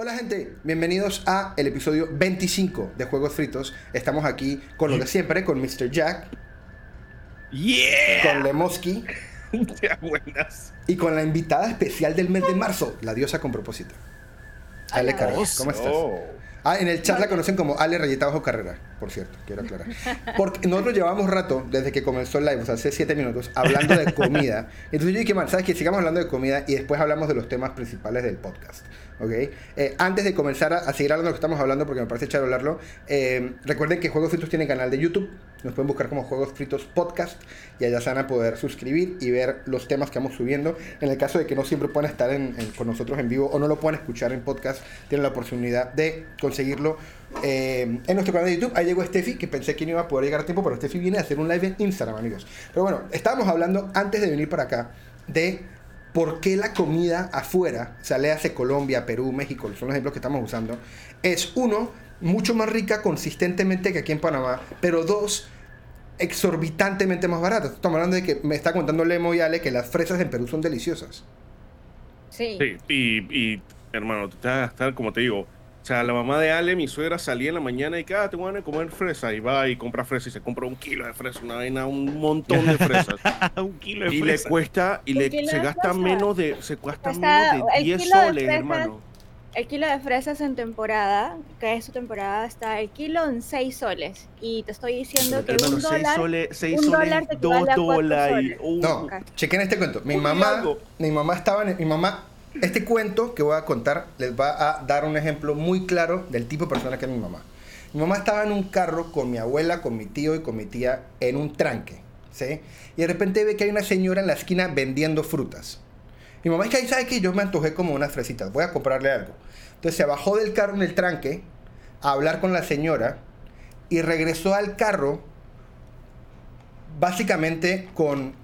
Hola gente, bienvenidos a el episodio 25 de Juegos Fritos. Estamos aquí con lo de siempre, con Mr. Jack, ¡Yeah! con Lemoski buenas. y con la invitada especial del mes de marzo, la diosa con propósito. Ale. Carrera, ¿cómo estás? Oh. Ah, en el chat la conocen como Ale Rayeta Bajo Carrera, por cierto, quiero aclarar. Porque nosotros llevamos rato, desde que comenzó el live, o sea, hace 7 minutos, hablando de comida. Entonces yo dije, man, ¿sabes qué? Sigamos hablando de comida y después hablamos de los temas principales del podcast. ¿Ok? Eh, antes de comenzar a, seguir hablando de lo que estamos hablando, porque me parece chévere hablarlo, eh, recuerden que Juegos Fritos tiene canal de YouTube. Nos pueden buscar como Juegos Fritos Podcast y allá se van a poder suscribir y ver los temas que vamos subiendo. En el caso de que no siempre puedan estar en- en- con nosotros en vivo o no lo puedan escuchar en podcast, tienen la oportunidad de conseguirlo eh, en nuestro canal de YouTube. Ahí llegó Steffi, que pensé que no iba a poder llegar a tiempo, pero Steffi viene a hacer un live en Instagram, amigos. Pero bueno, estábamos hablando antes de venir para acá de por qué la comida afuera, o sea, le hace Colombia, Perú, México, son los ejemplos que estamos usando, es uno, mucho más rica consistentemente que aquí en Panamá, pero dos, exorbitantemente más barata. Estamos hablando de que me está contando Lemo y Ale que las fresas en Perú son deliciosas. Sí. Sí, y, y, hermano, tú te vas a gastar, como te digo, sea, la mamá de Ale, mi suegra, salía en la mañana y que, ah, te van a comer fresa. Y va y compra fresa y se compra un kilo de fresa, una vaina, un montón de fresas. un kilo de y le cuesta, y le, se gasta fresa. menos de, se cuesta Cuesta- menos de el 10 kilo de soles, fresas hermano. El kilo de fresas en temporada, que es su temporada, está el kilo en 6 soles. Y te estoy diciendo que Hermano, un 6 dólar. soles, seis un soles, dólar te 2 equivale a cuatro dólares. soles. uh, No, Ok. chequen este cuento. Mi mamá, mi mamá estaba en, mi mamá, este cuento que voy a contar les va a dar un ejemplo muy claro del tipo de persona que es mi mamá. Mi mamá estaba en un carro con mi abuela, con mi tío y con mi tía en un tranque, ¿sí? Y de repente ve que hay una señora en la esquina vendiendo frutas. Mi mamá es que ahí sabe que yo me antojé como unas fresitas, voy a comprarle algo. Entonces se bajó del carro en el tranque a hablar con la señora y regresó al carro básicamente con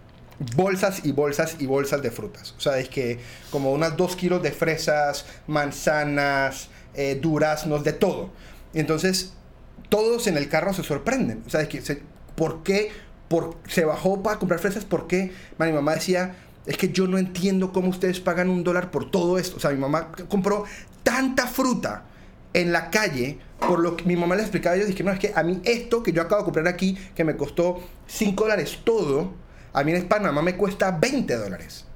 bolsas y bolsas y bolsas de frutas. O sea, es que como unas dos kilos de fresas, manzanas, eh, duraznos, de todo. Entonces todos en el carro se sorprenden. O sea, es que se- ¿por qué? Se bajó para comprar fresas. ¿Por qué? Mi mamá decía, es que yo no entiendo cómo ustedes pagan un dólar por todo esto. O sea, mi mamá compró tanta fruta en la calle, por lo que mi mamá le explicaba, yo dije, no, es que a mí esto que yo acabo de comprar aquí, que me costó 5 dólares todo, a mí en Panamá me cuesta 20 dólares.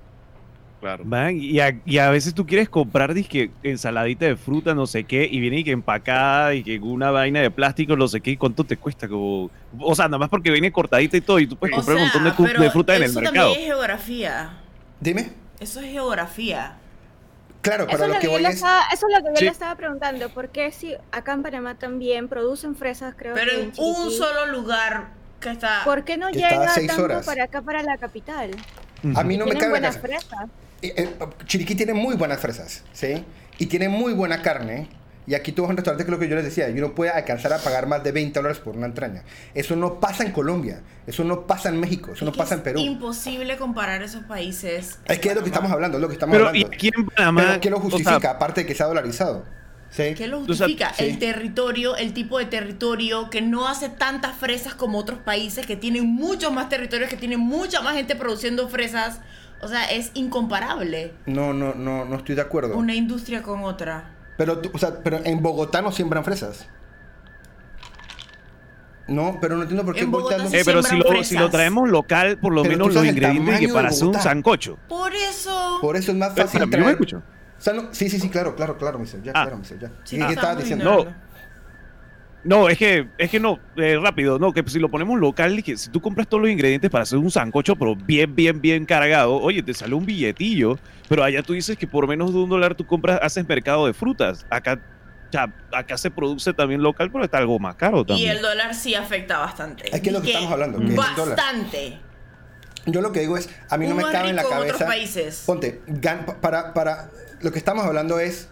Claro. Man, y, a, y a veces tú quieres comprar disque ensaladita de fruta, no sé qué, y viene y que empacada y que una vaina de plástico, no sé qué, ¿y cuánto te cuesta? Como, o sea, nada más porque viene cortadita y todo, y tú puedes O comprar un montón de, pero fruta en el eso mercado. también es geografía. Dime. Eso es geografía. Claro, Eso pero es, lo lo que que voy es... estaba, eso es lo que yo Sí. le estaba preguntando. ¿Por qué si acá en Panamá también producen fresas, creo Pero que en un solo lugar que está. ¿Por qué no Que llega seis tanto horas. para acá, para la capital? A mí no me cabe buenas fresas. Eh, eh, Chiriquí tiene muy buenas fresas, ¿sí? Y tiene muy buena carne. Y aquí tú vas a un restaurante que es lo que yo les decía, y uno puede alcanzar a pagar más de 20 dólares por una entraña. Eso no pasa en Colombia, eso no pasa en México, eso no Es pasa en es Perú. imposible comparar esos países. Es que es lo que estamos hablando, es lo que estamos Pero y hablando. aquí en Panamá, Pero ¿qué lo o sea, justifica? Aparte de que se ha dolarizado. ¿Sí? ¿Qué lo O sea, justifica? sí. El territorio, el tipo de territorio que no hace tantas fresas como otros países que tienen muchos más territorios, que tienen mucha más gente produciendo fresas. O sea, es incomparable No, no, no, no estoy de acuerdo. una industria con otra. Pero, o sea, pero en Bogotá no siembran fresas. No, pero no entiendo por qué En Bogotá volteando- sí eh, pero si lo, si lo traemos local, por lo Pero menos los ingredientes que para hacer un Bogotá. sancocho. Por eso. Por eso es más Pero, fácil ¿yo me traer... escucho? O sea, no- sí, sí, sí, claro, claro, claro, Mr. Jack, Ah. claro, Mr. Jack. Sí, ¿Y qué estamos estabas diciendo? No. No, es que, es que no, eh, rápido, no, que si lo ponemos local, y que si tú compras todos los ingredientes para hacer un sancocho, pero bien, bien, bien cargado, oye, te sale un billetillo, pero allá tú dices que por menos de un dólar tú compras, haces mercado de frutas. Acá, ya, acá se produce también local, pero está algo más caro Y también. el dólar sí afecta bastante. Es que es lo que Y estamos hablando, que es el dólar. Yo lo que digo es, a mí no me cabe en la en otros cabeza. países. Ponte, para, para. Lo que estamos hablando es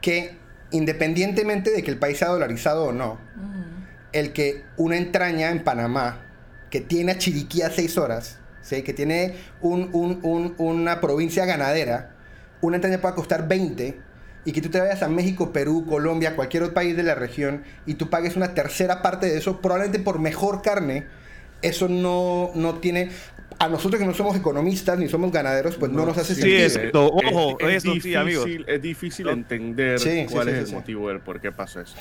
que independientemente de que el país sea dolarizado o no, el que una entraña en Panamá que tiene a Chiriquí a seis horas, ¿sí? que tiene un- un- un- una provincia ganadera, una entraña pueda costar 20 y que tú te vayas a México, Perú, Colombia, cualquier otro país de la región y tú pagues una tercera parte de eso, probablemente por mejor carne, eso no, no tiene... a nosotros que no somos economistas ni somos ganaderos, pues no, nos hace Sí, sentido. es- exacto. Ojo, eso sí, difícil, amigos. Es difícil entender Sí, cuál sí, es sí, el sí. motivo del por qué pasa eso.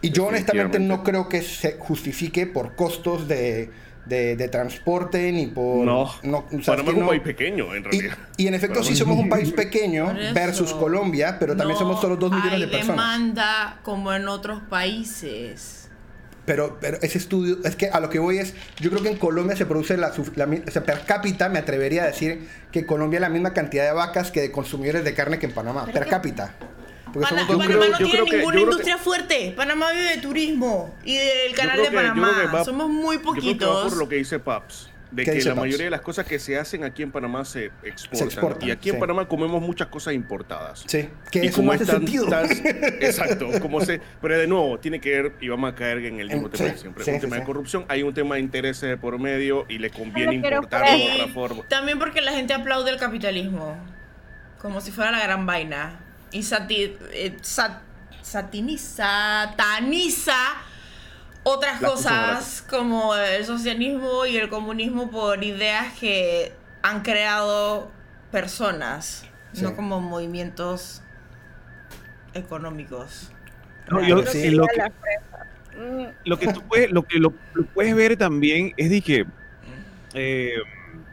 Y yo honestamente no creo que se justifique por costos de, de- de transporte ni por... No, o sea, es Panamá que es un no- país pequeño, en Y, realidad. y en efecto Panamá sí es somos un- país pequeño versus Colombia, pero también No somos solo 2 millones de hay personas. demanda como en otros países. Pero, pero ese estudio, es que a lo que voy es, yo creo que en Colombia se produce la, suf- la mi- o sea, per cápita, me atrevería a decir que en Colombia hay la misma cantidad de vacas que de consumidores de carne que en Panamá, per es cápita. Porque Pana- somos dos Panamá creo- no yo tiene creo que- ninguna yo que- industria fuerte. Panamá vive de turismo y del canal de yo Panamá. que Somos muy Yo creo que va poquitos. por lo que dice Paps. De ¿Qué que la mayoría de las cosas que se hacen aquí en Panamá se exportan. exportan, y aquí sí. en Panamá comemos muchas cosas importadas. Sí, que Y eso como no hace sentido. tan- exacto, como se, pero de nuevo, tiene que ver, y vamos a caer en el mismo En- tema sí, de siempre. sí, un sí, tema sí. de corrupción, hay un tema de intereses de por medio y le conviene quiero importarlo de otra forma. También porque la gente aplaude el capitalismo. Como si fuera la gran vaina. Y sati- eh, sat- satiniza, sataniza otras Las cosas como el socialismo y el comunismo por ideas que han creado personas, Sí. no como movimientos económicos. No, yo-. Sí. lo, que. Mm, lo que tú puedes, lo que lo, lo puedes ver también es de que. Eh,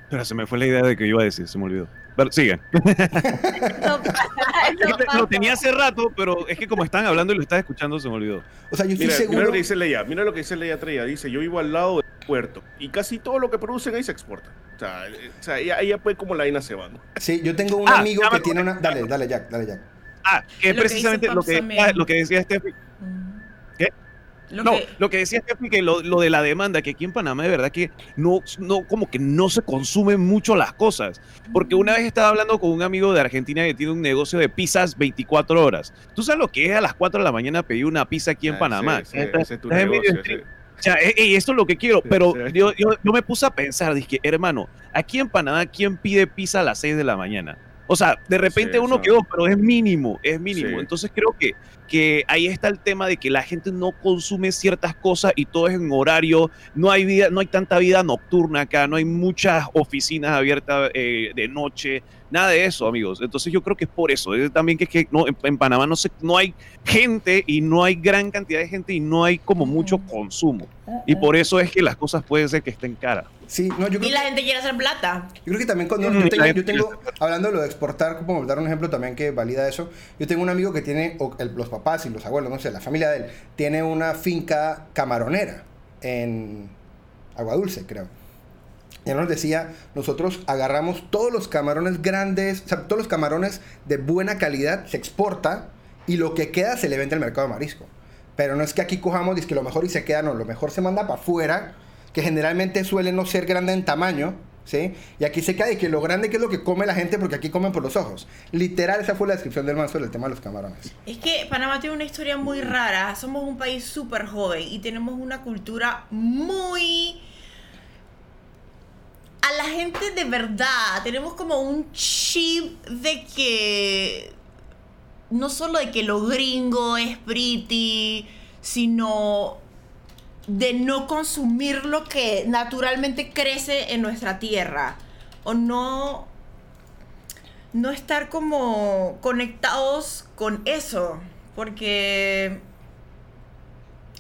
pero se me fue la idea de que iba a decir, se me olvidó. Pero sigue. Lo, tenía hace rato, pero es que como están hablando y lo estás escuchando, se me olvidó. O sea, yo estoy Mira, mira seguro... lo que dice Leia, mira lo que dice Leia Treya, dice, yo vivo al lado del puerto y casi todo lo que producen ahí se exporta. O sea, eh, o sea ella, ella pues como la Ina se va. ¿no? Sí, yo tengo un Ah, amigo que tiene una... Dale, dale, Jack, dale, Jack. Ah, que Es es lo que precisamente lo que, lo que decía Steffi. Lo no, que- lo que decía Steffi, que lo, lo de la demanda, que aquí en Panamá de verdad que no, no, como que no se consumen mucho las cosas. Porque una vez estaba hablando con un amigo de Argentina que tiene un negocio de pizzas 24 horas. ¿Tú sabes lo que es a las 4 de la mañana pedir una pizza aquí en Ah, Panamá? ese- Estás- ese es tu negocio, ese- O sea, eh, eh, esto es lo que quiero, pero Sí. yo, yo, yo me puse a pensar, dije, hermano, aquí en Panamá, ¿quién pide pizza a las 6 de la mañana? O sea, de repente Sí, uno eso- que dos, pero es mínimo, es mínimo. Sí. Entonces creo que, que ahí está el tema de que la gente no consume ciertas cosas y todo es en horario, no hay vida, no hay tanta vida nocturna acá, no hay muchas oficinas abiertas eh, de noche, nada de eso, amigos. Entonces yo creo que es por eso. Es también que, es que no, en, en Panamá no, se, no hay gente y no hay gran cantidad de gente y no hay como mucho Ujú. consumo. Y por eso es que las cosas pueden ser que estén caras. Sí, no, yo creo Y la gente quiere hacer plata. Yo creo que también cuando Mm, yo, tengo, yo tengo- hablando de lo de exportar, como dar un ejemplo también que valida eso, yo tengo un amigo que tiene, o el- los papás y los abuelos, no sé, la familia de él, tiene una finca camaronera en Agua Dulce, creo. Y él nos decía, nosotros agarramos todos los camarones grandes, o sea, todos los camarones de buena calidad se exporta y lo que queda se le vende al mercado de marisco. Pero no es que aquí cojamos y que lo mejor y se queda, no, lo mejor se manda para afuera, que generalmente suele no ser grande en tamaño, ¿sí? Y aquí se y que lo grande que es lo que come la gente porque aquí comen por los ojos. Literal, esa fue la descripción del man sobre el tema de los camarones. Es que Panamá tiene una historia muy rara. Somos un país súper joven y tenemos una cultura muy... A la gente de verdad, tenemos como un chip de que... No solo de que lo gringo es pretty, sino de no consumir lo que naturalmente crece en nuestra tierra. O no no estar como conectados con eso. Porque.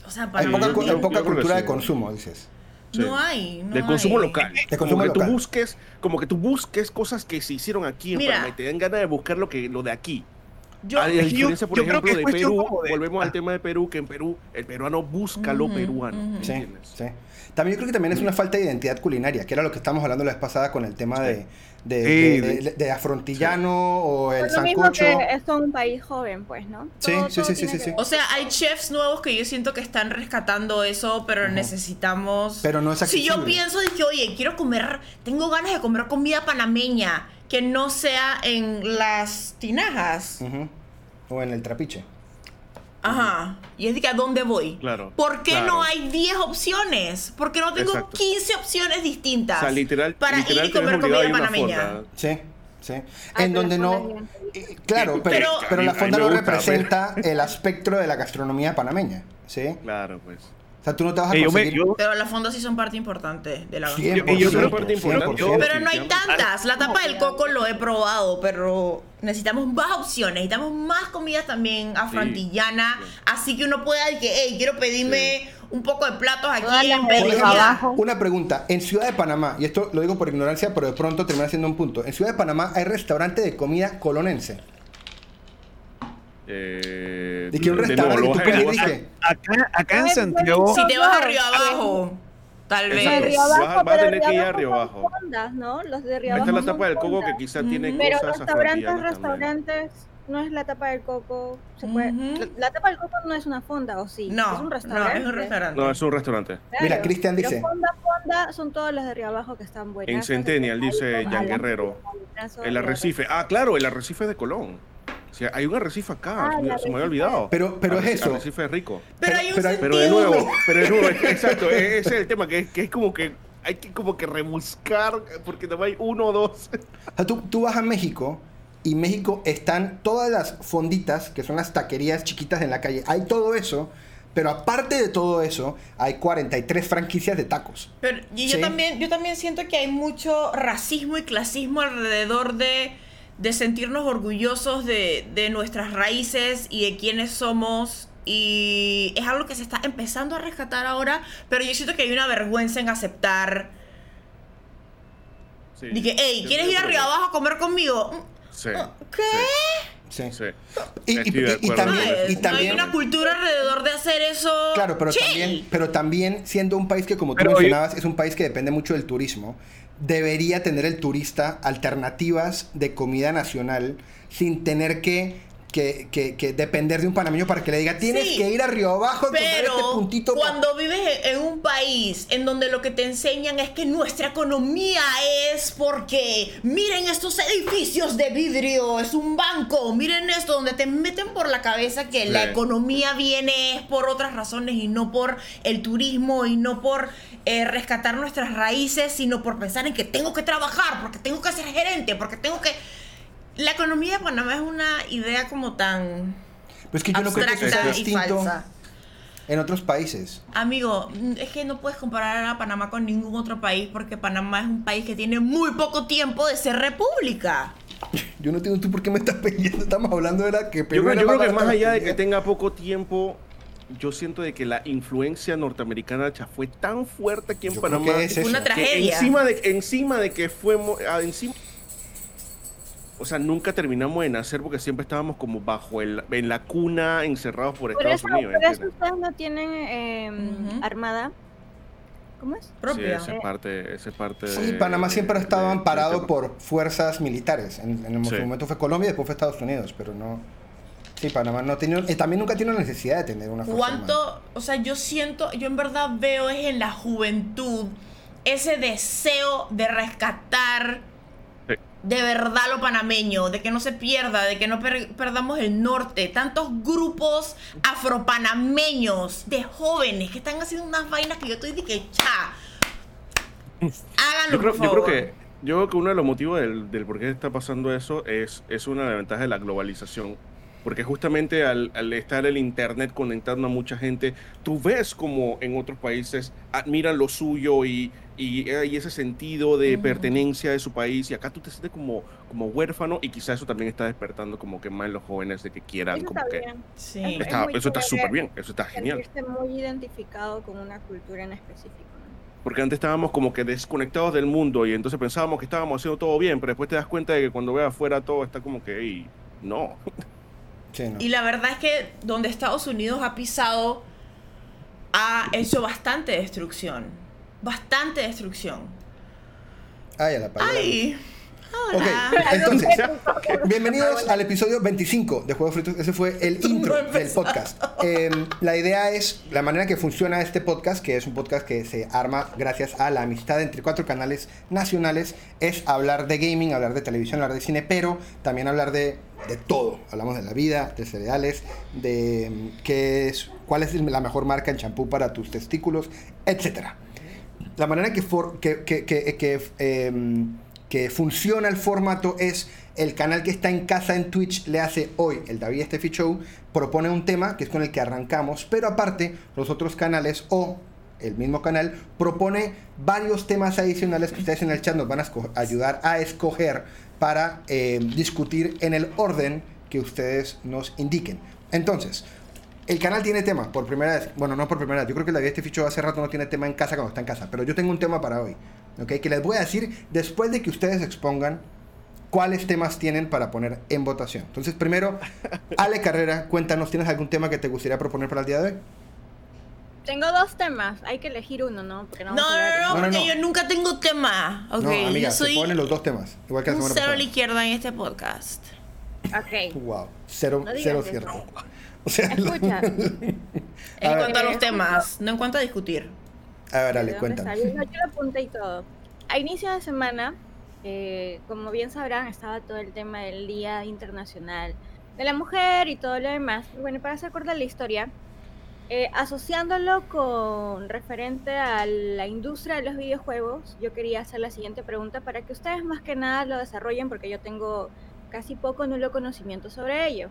O sea, Hay poca, hay cultura sí. de consumo, dices. Sí. No hay. No de consumo hay. local. De como consumo que local. tú busques, como que tú busques cosas que se hicieron aquí en Mira. Panamá y te dan ganas de buscar lo que lo de aquí. Yo, a la diferencia, por yo creo que ejemplo, de Perú, de- volvemos Ah. al tema de Perú, que en Perú el peruano busca lo Ujú, peruano. ujú. Sí, ¿entiendes? sí. También yo creo que también es una falta de identidad culinaria, que era lo que estábamos hablando la vez pasada con el tema de, de, Sí, de- de- de afrontillano o el Es lo mismo sancocho. que es un país joven, pues, ¿no? Sí, sí, sí, sí, sí, que sí. o sea, hay chefs nuevos que yo siento que están rescatando eso, pero necesitamos. Pero no es Si yo accesible. pienso de que, oye, quiero comer, tengo ganas de comer comida panameña, que no sea en las tinajas. O en el trapiche. Ajá. Y es de que a dónde voy. Claro, ¿Por qué claro. no hay 10 opciones? ¿Por qué no tengo Exacto. 15 opciones distintas? O sea, literal, para literal ir y comer comida panameña. Sí, sí. Ah, en donde no. eh, Claro, pero, pero- la fonda no representa el espectro de la gastronomía panameña. ¿Sí? Claro, pues. Sea, tú no te vas a Eh, yo me- conseguir... yo- Pero las fondas sí son parte importante de la gastronomía. 100%, yo creo parte importante. 100%. Pero no hay tantas. La tapa del coco lo he probado, pero necesitamos más opciones, necesitamos más comida también afroantillana. Así que uno pueda decir que, hey, quiero pedirme un poco de platos aquí en ejemplo, abajo. una pregunta. En Ciudad de Panamá, y esto lo digo por ignorancia, pero de pronto termina siendo un punto. En Ciudad de Panamá hay restaurante de comida colonense. Eh, De que un restaurante nuevo, que tú Acá, acá en Santiago. Si te vas a Río Abajo, tal vez. Exacto. De Río Vas a- Abajo, vas a pero tener que ir a Río Abajo fondas, ¿no? Los de Río está Abajo la tapa del coco que quizá tiene Ujú. Pero cosas restaurantes, restaurantes, no es la tapa del coco. Se puede, la, la tapa del coco no es una fonda, ¿o sí? No, es un no, restaurante. es un restaurante. No, es un restaurante. Claro. Mira, Cristian Pero dice- Fonda, fonda son todos los de Río Abajo que están buenos. En Centennial, dice Jan Guerrero. El arrecife. Ah, claro, el arrecife de Colón. Hay un arrecife acá. Ah, se me- el se me había olvidado. Pero- pero es eso. Arrecife es rico. Pero hay un Pero- Pero de nuevo, pero de nuevo, exacto, e- ese es el tema, que, es- que es como que hay que como que rebuscar, porque no hay uno o dos. O sea, tú, tú vas a México y México están todas las fonditas, que son las taquerías chiquitas en la calle. Hay todo eso, pero aparte de todo eso, hay 43 franquicias de tacos. Pero y yo Sí. también, yo también siento que hay mucho racismo y clasismo alrededor de, de sentirnos orgullosos de, de nuestras raíces y de quiénes somos. Y es algo que se está empezando a rescatar ahora, pero yo siento que hay una vergüenza en aceptar. Sí. Dije, hey, ¿quieres ir a creo Río que- Abajo a comer conmigo? Sí. ¿Qué? Sí. Sí. Y, también, y hay una cultura alrededor de hacer eso. Claro, pero también, pero también siendo un país que, como tú Pero yo- mencionabas, es un país que depende mucho del turismo, debería tener el turista alternativas de comida nacional sin tener que, que, que- que depender de un panameño para que le diga, tienes Sí, que ir a Río Abajo a encontrar Pero este puntito. pa-". cuando vives en, un país en donde lo que te enseñan es que nuestra economía es porque miren estos edificios de vidrio, es un banco, miren esto, donde te meten por la cabeza que la economía viene es por otras razones y no por el turismo y no por eh, rescatar nuestras raíces, sino por pensar en que tengo que trabajar, porque tengo que ser gerente, porque tengo que... La economía de Panamá es una idea como tan Pues que yo no creo que eso sea abstracta y distinto falsa. en otros países. Amigo, es que no puedes comparar a Panamá con ningún otro país porque Panamá es un país que tiene muy poco tiempo de ser república. Yo no entiendo tú por qué me estás pidiendo. Estamos hablando de la que Yo Perú creo, era yo creo que más allá de que tenga poco tiempo, yo siento de que la influencia norteamericana cha, fue tan fuerte aquí en Yo creo Panamá. que es Fue una eso. que tragedia. encima de encima de que fuimos ah, encima o sea nunca terminamos de nacer porque siempre estábamos como bajo el en la cuna encerrados por, Por Estados eso, Unidos por eso ustedes no tienen eh, Ujú. armada. ¿Cómo es? sí Propia. esa es parte esa es parte Sí, de- Panamá siempre ha de- estado de- amparado tema. por fuerzas militares. En, en el Sí. momento fue Colombia y después fue Estados Unidos, pero no. Sí, Panamá no tenía, eh, también nunca tiene la necesidad de tener una fuerza armada. ¿Cuánto? O sea, yo siento, yo en verdad veo es en la juventud ese deseo de rescatar Sí. De verdad lo panameño, de que no se pierda, de que no per- perdamos el norte. Tantos grupos afropanameños de jóvenes que están haciendo unas vainas que yo estoy de que cha. Háganlo, yo creo, por yo creo que yo creo que uno de los motivos del, del por qué está pasando eso es, es una de las ventajas de la globalización. Porque justamente al, al estar el internet conectando a mucha gente, tú ves como en otros países admiran lo suyo y, y hay ese sentido de pertenencia de su país y acá tú te sientes como, como huérfano y quizás eso también está despertando como que más en los jóvenes de que quieran Eso como está que... bien. Sí. Es Está- muy eso está súper bien, eso está genial. Muy identificado con una cultura en específico. Porque antes estábamos como que desconectados del mundo y entonces pensábamos que estábamos haciendo todo bien, pero después te das cuenta de que cuando ves afuera todo está como que, "Ey, no. Sí, no. Y la verdad es que donde Estados Unidos ha pisado, ha hecho bastante destrucción. Bastante destrucción. Ay, a la palabra. Ay, Ok, entonces, bienvenidos al episodio 25 de Juegos Fritos. Ese fue el intro del podcast. Eh, la idea es, la manera que funciona este podcast, que es un podcast que se arma gracias a la amistad entre cuatro canales nacionales, es hablar de gaming, hablar de televisión, hablar de cine, pero también hablar de, de todo. Hablamos de la vida, de cereales, de mm, qué es, cuál es la mejor marca en champú para tus testículos, etcétera la manera que, for- que, em, que funciona el formato es el canal que está en casa en Twitch le hace hoy el David Steffi Show, propone un tema que es con el que arrancamos, pero aparte los otros canales o el mismo canal propone varios temas adicionales que ustedes en el chat nos van a ayudar a escoger para eh, discutir en el orden que ustedes nos indiquen. Entonces, el canal tiene temas por primera vez. Bueno, no por primera vez. Yo creo que el David Steffi Show hace rato no tiene tema en casa cuando está en casa. Pero yo tengo un tema para hoy. ¿Ok? Que les voy a decir después de que ustedes expongan cuáles temas tienen para poner en votación. Entonces, primero, Ale Carrera, cuéntanos, ¿tienes algún tema que te gustaría proponer para el día de hoy? Tengo dos temas, hay que elegir uno, ¿no? Porque no, No, no, no, No, no, porque no. yo nunca tengo tema. Ok, no, amiga, yo soy se ponen los dos temas. Igual que la un semana cero a la izquierda en este podcast. Ok. Wow, cero, No cero eso. cierto. O sea, Escucha. En cuanto a los temas, no en cuanto a discutir. a ver, ¿De Ale, dónde cuéntanos. salió? No, yo lo apunté y todo. A inicio de semana, eh, como bien sabrán, estaba todo el tema del Día Internacional de la Mujer y todo lo demás. Y bueno, para hacer corta la historia, eh, asociándolo con referente a la industria de los videojuegos, yo quería hacer la siguiente pregunta para que ustedes más que nada lo desarrollen porque yo tengo casi poco nulo conocimiento sobre ello.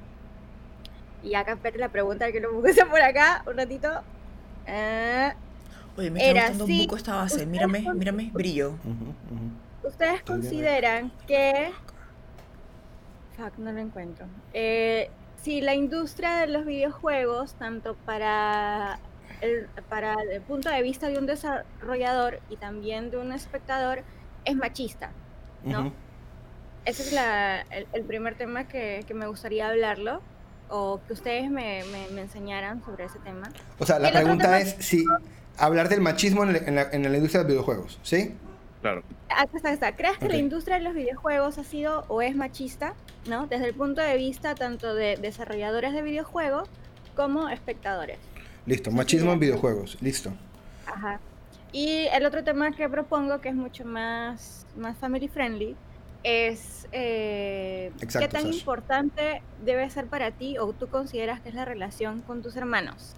Y acá espérate la pregunta que lo puse por acá, un ratito. Ah, Oye, me está Era gustando así. mucho esta base. Mírame, con- mírame, brillo. ¿Ustedes Estoy consideran que... Fuck, no lo encuentro. Eh, si la industria de los videojuegos, tanto para el, para el punto de vista de un desarrollador y también de un espectador, es machista, ¿no? Ese es la- el, el primer tema que, que me gustaría hablarlo, o que ustedes me, me- me enseñaran sobre ese tema. O sea, la El pregunta es si hablar del machismo en, el- en la, en la industria de los videojuegos, ¿sí? Claro. Acá está, acá está. ¿Crees que Ok. la industria de los videojuegos ha sido o es machista, ¿no? Desde el punto de vista tanto de desarrolladores de videojuegos como espectadores. Listo, machismo en videojuegos, listo. Ajá. Y el otro tema que propongo, que es mucho más, más family friendly, es eh, Exacto, qué tan Sasha. importante debe ser para ti o tú consideras que es la relación con tus hermanos.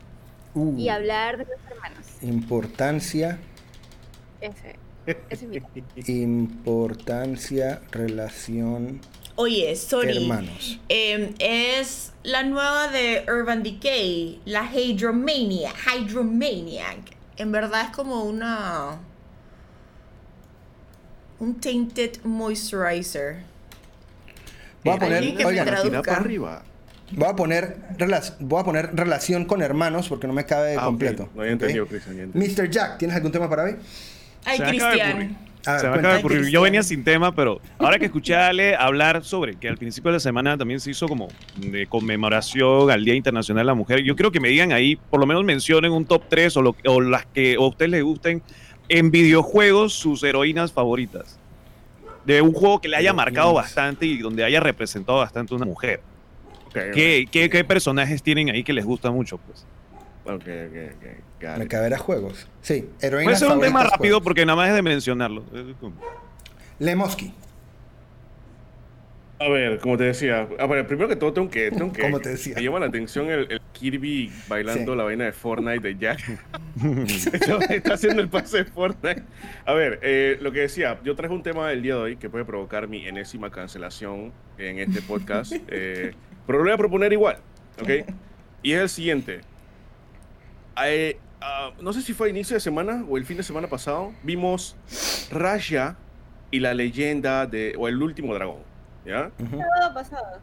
Uh, Y hablar de los hermanos. importancia, Ese, ese es importancia, relación, Oye, sorry. hermanos. Eh, es la nueva de Urban Decay, la Hydromaniac. Hydromaniac. En verdad es como una. Un tainted moisturizer. Voy a Eh, poner, oigan, para arriba. voy a poner, voy a poner relación con hermanos porque no me cabe Ah, completo. No había entendido, Cristian. Mr. Jack, ¿tienes algún tema para hoy? Ay, Cristian. A ver, Se me acaba de ocurrir. Yo venía sin tema, pero ahora que escuché a Ale hablar sobre que al principio de la semana también se hizo como de conmemoración al Día Internacional de la Mujer, yo creo que me digan ahí, por lo menos mencionen un top 3 o, lo, o las que a ustedes les gusten en videojuegos sus heroínas favoritas. De un juego que le haya marcado bastante y donde haya representado bastante una mujer. ¿Qué, qué, qué personajes tienen ahí que les gusta mucho? Pues? Ok, ok, ok. Me caberá juegos. Sí, Puede heroínas ser un tema rápido juegos. porque nada más es de mencionarlo. Lemoski, A ver, como te decía, a ver, primero que todo tengo que, tengo que Como te decía. me llama la atención el, el Kirby bailando Sí. la vaina de Fortnite de Jack. Está haciendo el pase de Fortnite. A ver, eh, lo que decía, yo traje un tema del día de hoy que puede provocar mi enésima cancelación en este podcast, eh, pero lo voy a proponer igual, ¿ok? Y es el siguiente. Eh, ah, no sé si fue a inicio de semana o el fin de semana pasado, vimos Raya y la leyenda de, o el último dragón, ¿ya? Ujú. Todo pasado.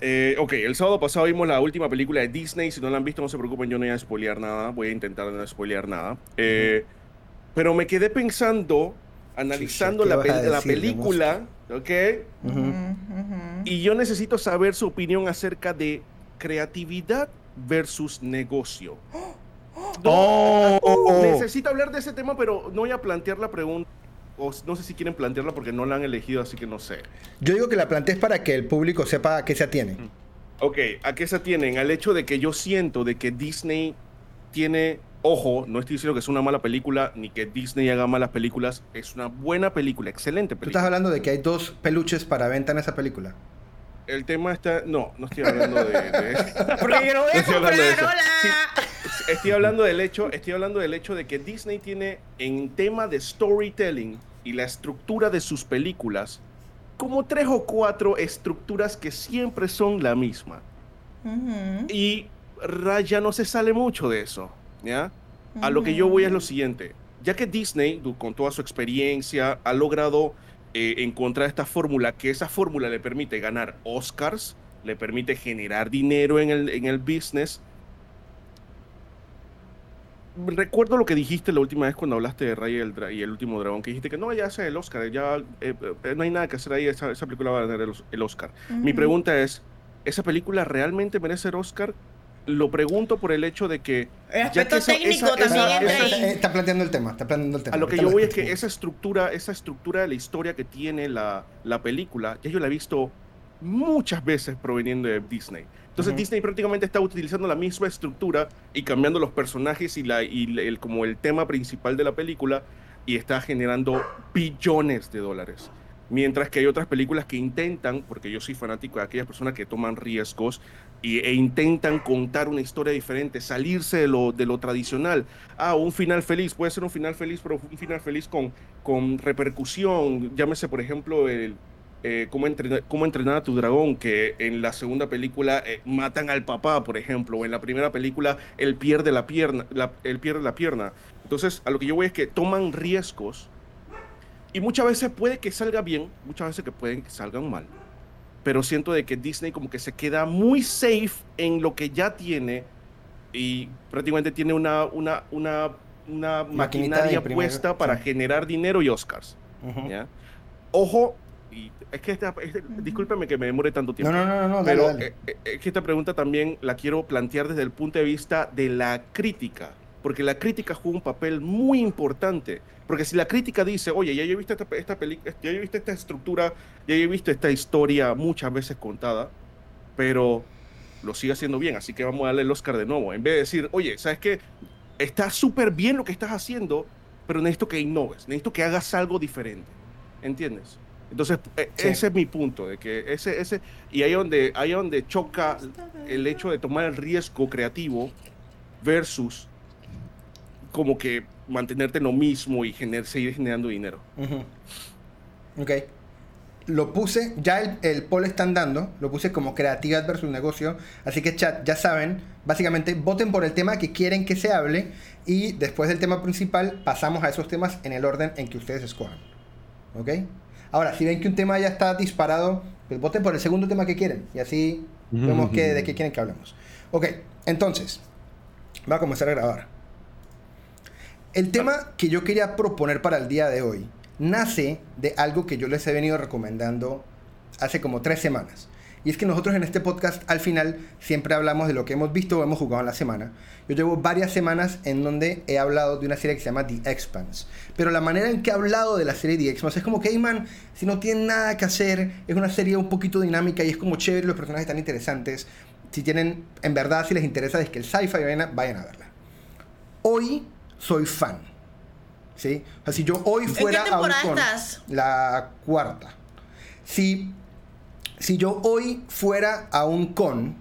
Eh, ok, el sábado pasado vimos la última película de Disney. Si no la han visto, no se preocupen, yo no voy a spoilear nada. Voy a intentar no spoilear nada. Eh, Pero me quedé pensando, analizando ¿qué la, a la película, ¿ok? Ujú, ujú. Y yo necesito saber su opinión acerca de creatividad versus negocio. Oh. Necesito hablar de ese tema, pero no voy a plantear la pregunta. O no sé si quieren plantearla porque no la han elegido, así que no sé. Yo digo que la plantees para que el público sepa a qué se atiene. Ok, ¿a qué se atienen? Al hecho de que yo siento de que Disney tiene, ojo, no estoy diciendo que es una mala película, ni que Disney haga malas películas, es una buena película, excelente Tú estás película. hablando de que hay dos peluches para venta en esa película. El tema está, no, no estoy hablando de, de eso. Porque yo lo voy a Estoy hablando de comprar, eso. hola. Estoy hablando del hecho, estoy hablando del hecho de que Disney tiene en tema de storytelling y la estructura de sus películas como tres o cuatro estructuras que siempre son la misma. Y Raya no se sale mucho de eso, ¿ya? A lo que yo voy es lo siguiente. Ya que Disney, con toda su experiencia, ha logrado eh, encontrar esta fórmula, que esa fórmula le permite ganar Oscars, le permite generar dinero en el, en el business. Recuerdo lo que dijiste la última vez cuando hablaste de Raya y el, dra- y el último dragón, que dijiste que no, ya hace el Oscar, ya eh, eh, no hay nada que hacer ahí, esa, esa película va a ganar el, os- el Oscar. Mi pregunta es, ¿esa película realmente merece el Oscar? Lo pregunto por el hecho de que... El que aspecto esa- técnico esa- también entra ahí. Está planteando el tema, está planteando el tema. a lo que yo voy es que esa estructura, esa estructura de la historia que tiene la, la película, ya yo la he visto muchas veces proveniendo de Disney. Entonces. Disney prácticamente está utilizando la misma estructura y cambiando los personajes y, la, y el, como el tema principal de la película y está generando billones de dólares. Mientras que hay otras películas que intentan, porque yo soy fanático de aquellas personas que toman riesgos y, e intentan contar una historia diferente, salirse de lo, de lo tradicional. Ah, un final feliz, puede ser un final feliz, pero un final feliz con, con repercusión. Llámese, por ejemplo, el, eh, cómo, entrenar, cómo entrenar a tu dragón, que en la segunda película eh, matan al papá, por ejemplo, o en la primera película él pierde la pierna, la- él pierde la pierna. Entonces, a lo que yo voy es que toman riesgos y muchas veces puede que salga bien, muchas veces que pueden que salgan mal. Pero siento de que Disney como que se queda muy safe en lo que ya tiene y prácticamente tiene una, una, una, una maquinaria puesta para sí. generar dinero y Oscars. Ujú. ¿ya? Ojo, y es que esta, este- discúlpame que me demore tanto No, tiempo. no, no, no, dale, Pero dale. eh, eh, es que esta pregunta también la quiero plantear desde el punto de vista de la crítica, porque la crítica juega un papel muy importante. Porque si la crítica dice, oye, ya yo he visto esta, esta película, ya yo he visto esta estructura, ya yo he visto esta historia muchas veces contada, pero lo sigue haciendo bien, así que vamos a darle el Oscar de nuevo. En vez de decir, oye, ¿sabes qué? Está súper bien lo que estás haciendo, pero necesito que innoves, necesito que hagas algo diferente. ¿Entiendes? Entonces, eh, Sí. ese es mi punto, de que ese, ese, y ahí donde, ahí donde choca el hecho de tomar el riesgo creativo versus como que mantenerte en lo mismo y gener- seguir generando dinero. Ujú. Ok. Lo puse, ya el, el poll están dando, lo puse como creatividad versus negocio. Así que chat, ya saben, básicamente voten por el tema que quieren que se hable y después del tema principal pasamos a esos temas en el orden en que ustedes escojan. ¿Ok? Ahora, si ven que un tema ya está disparado, pues voten por el segundo tema que quieren y así vemos que, de qué quieren que hablemos. Ok, entonces, va a comenzar a grabar. El tema que yo quería proponer para el día de hoy nace de algo que yo les he venido recomendando hace como tres semanas. Y es que nosotros en este podcast al final siempre hablamos de lo que hemos visto o hemos jugado en la semana. Yo llevo varias semanas en donde he hablado de una serie que se llama The Expanse. Pero la manera en que he hablado de la serie The Expanse es como que, hey man, si no tienen nada que hacer, es una serie un poquito dinámica y es como chévere, los personajes están interesantes. Si tienen, en verdad, si les interesa es que el sci-fi vayan a, vayan a verla. Hoy soy fan. ¿Sí? O sea, si yo hoy qué fuera a un temporada con- estás? La cuarta. Si, si yo hoy fuera a un con,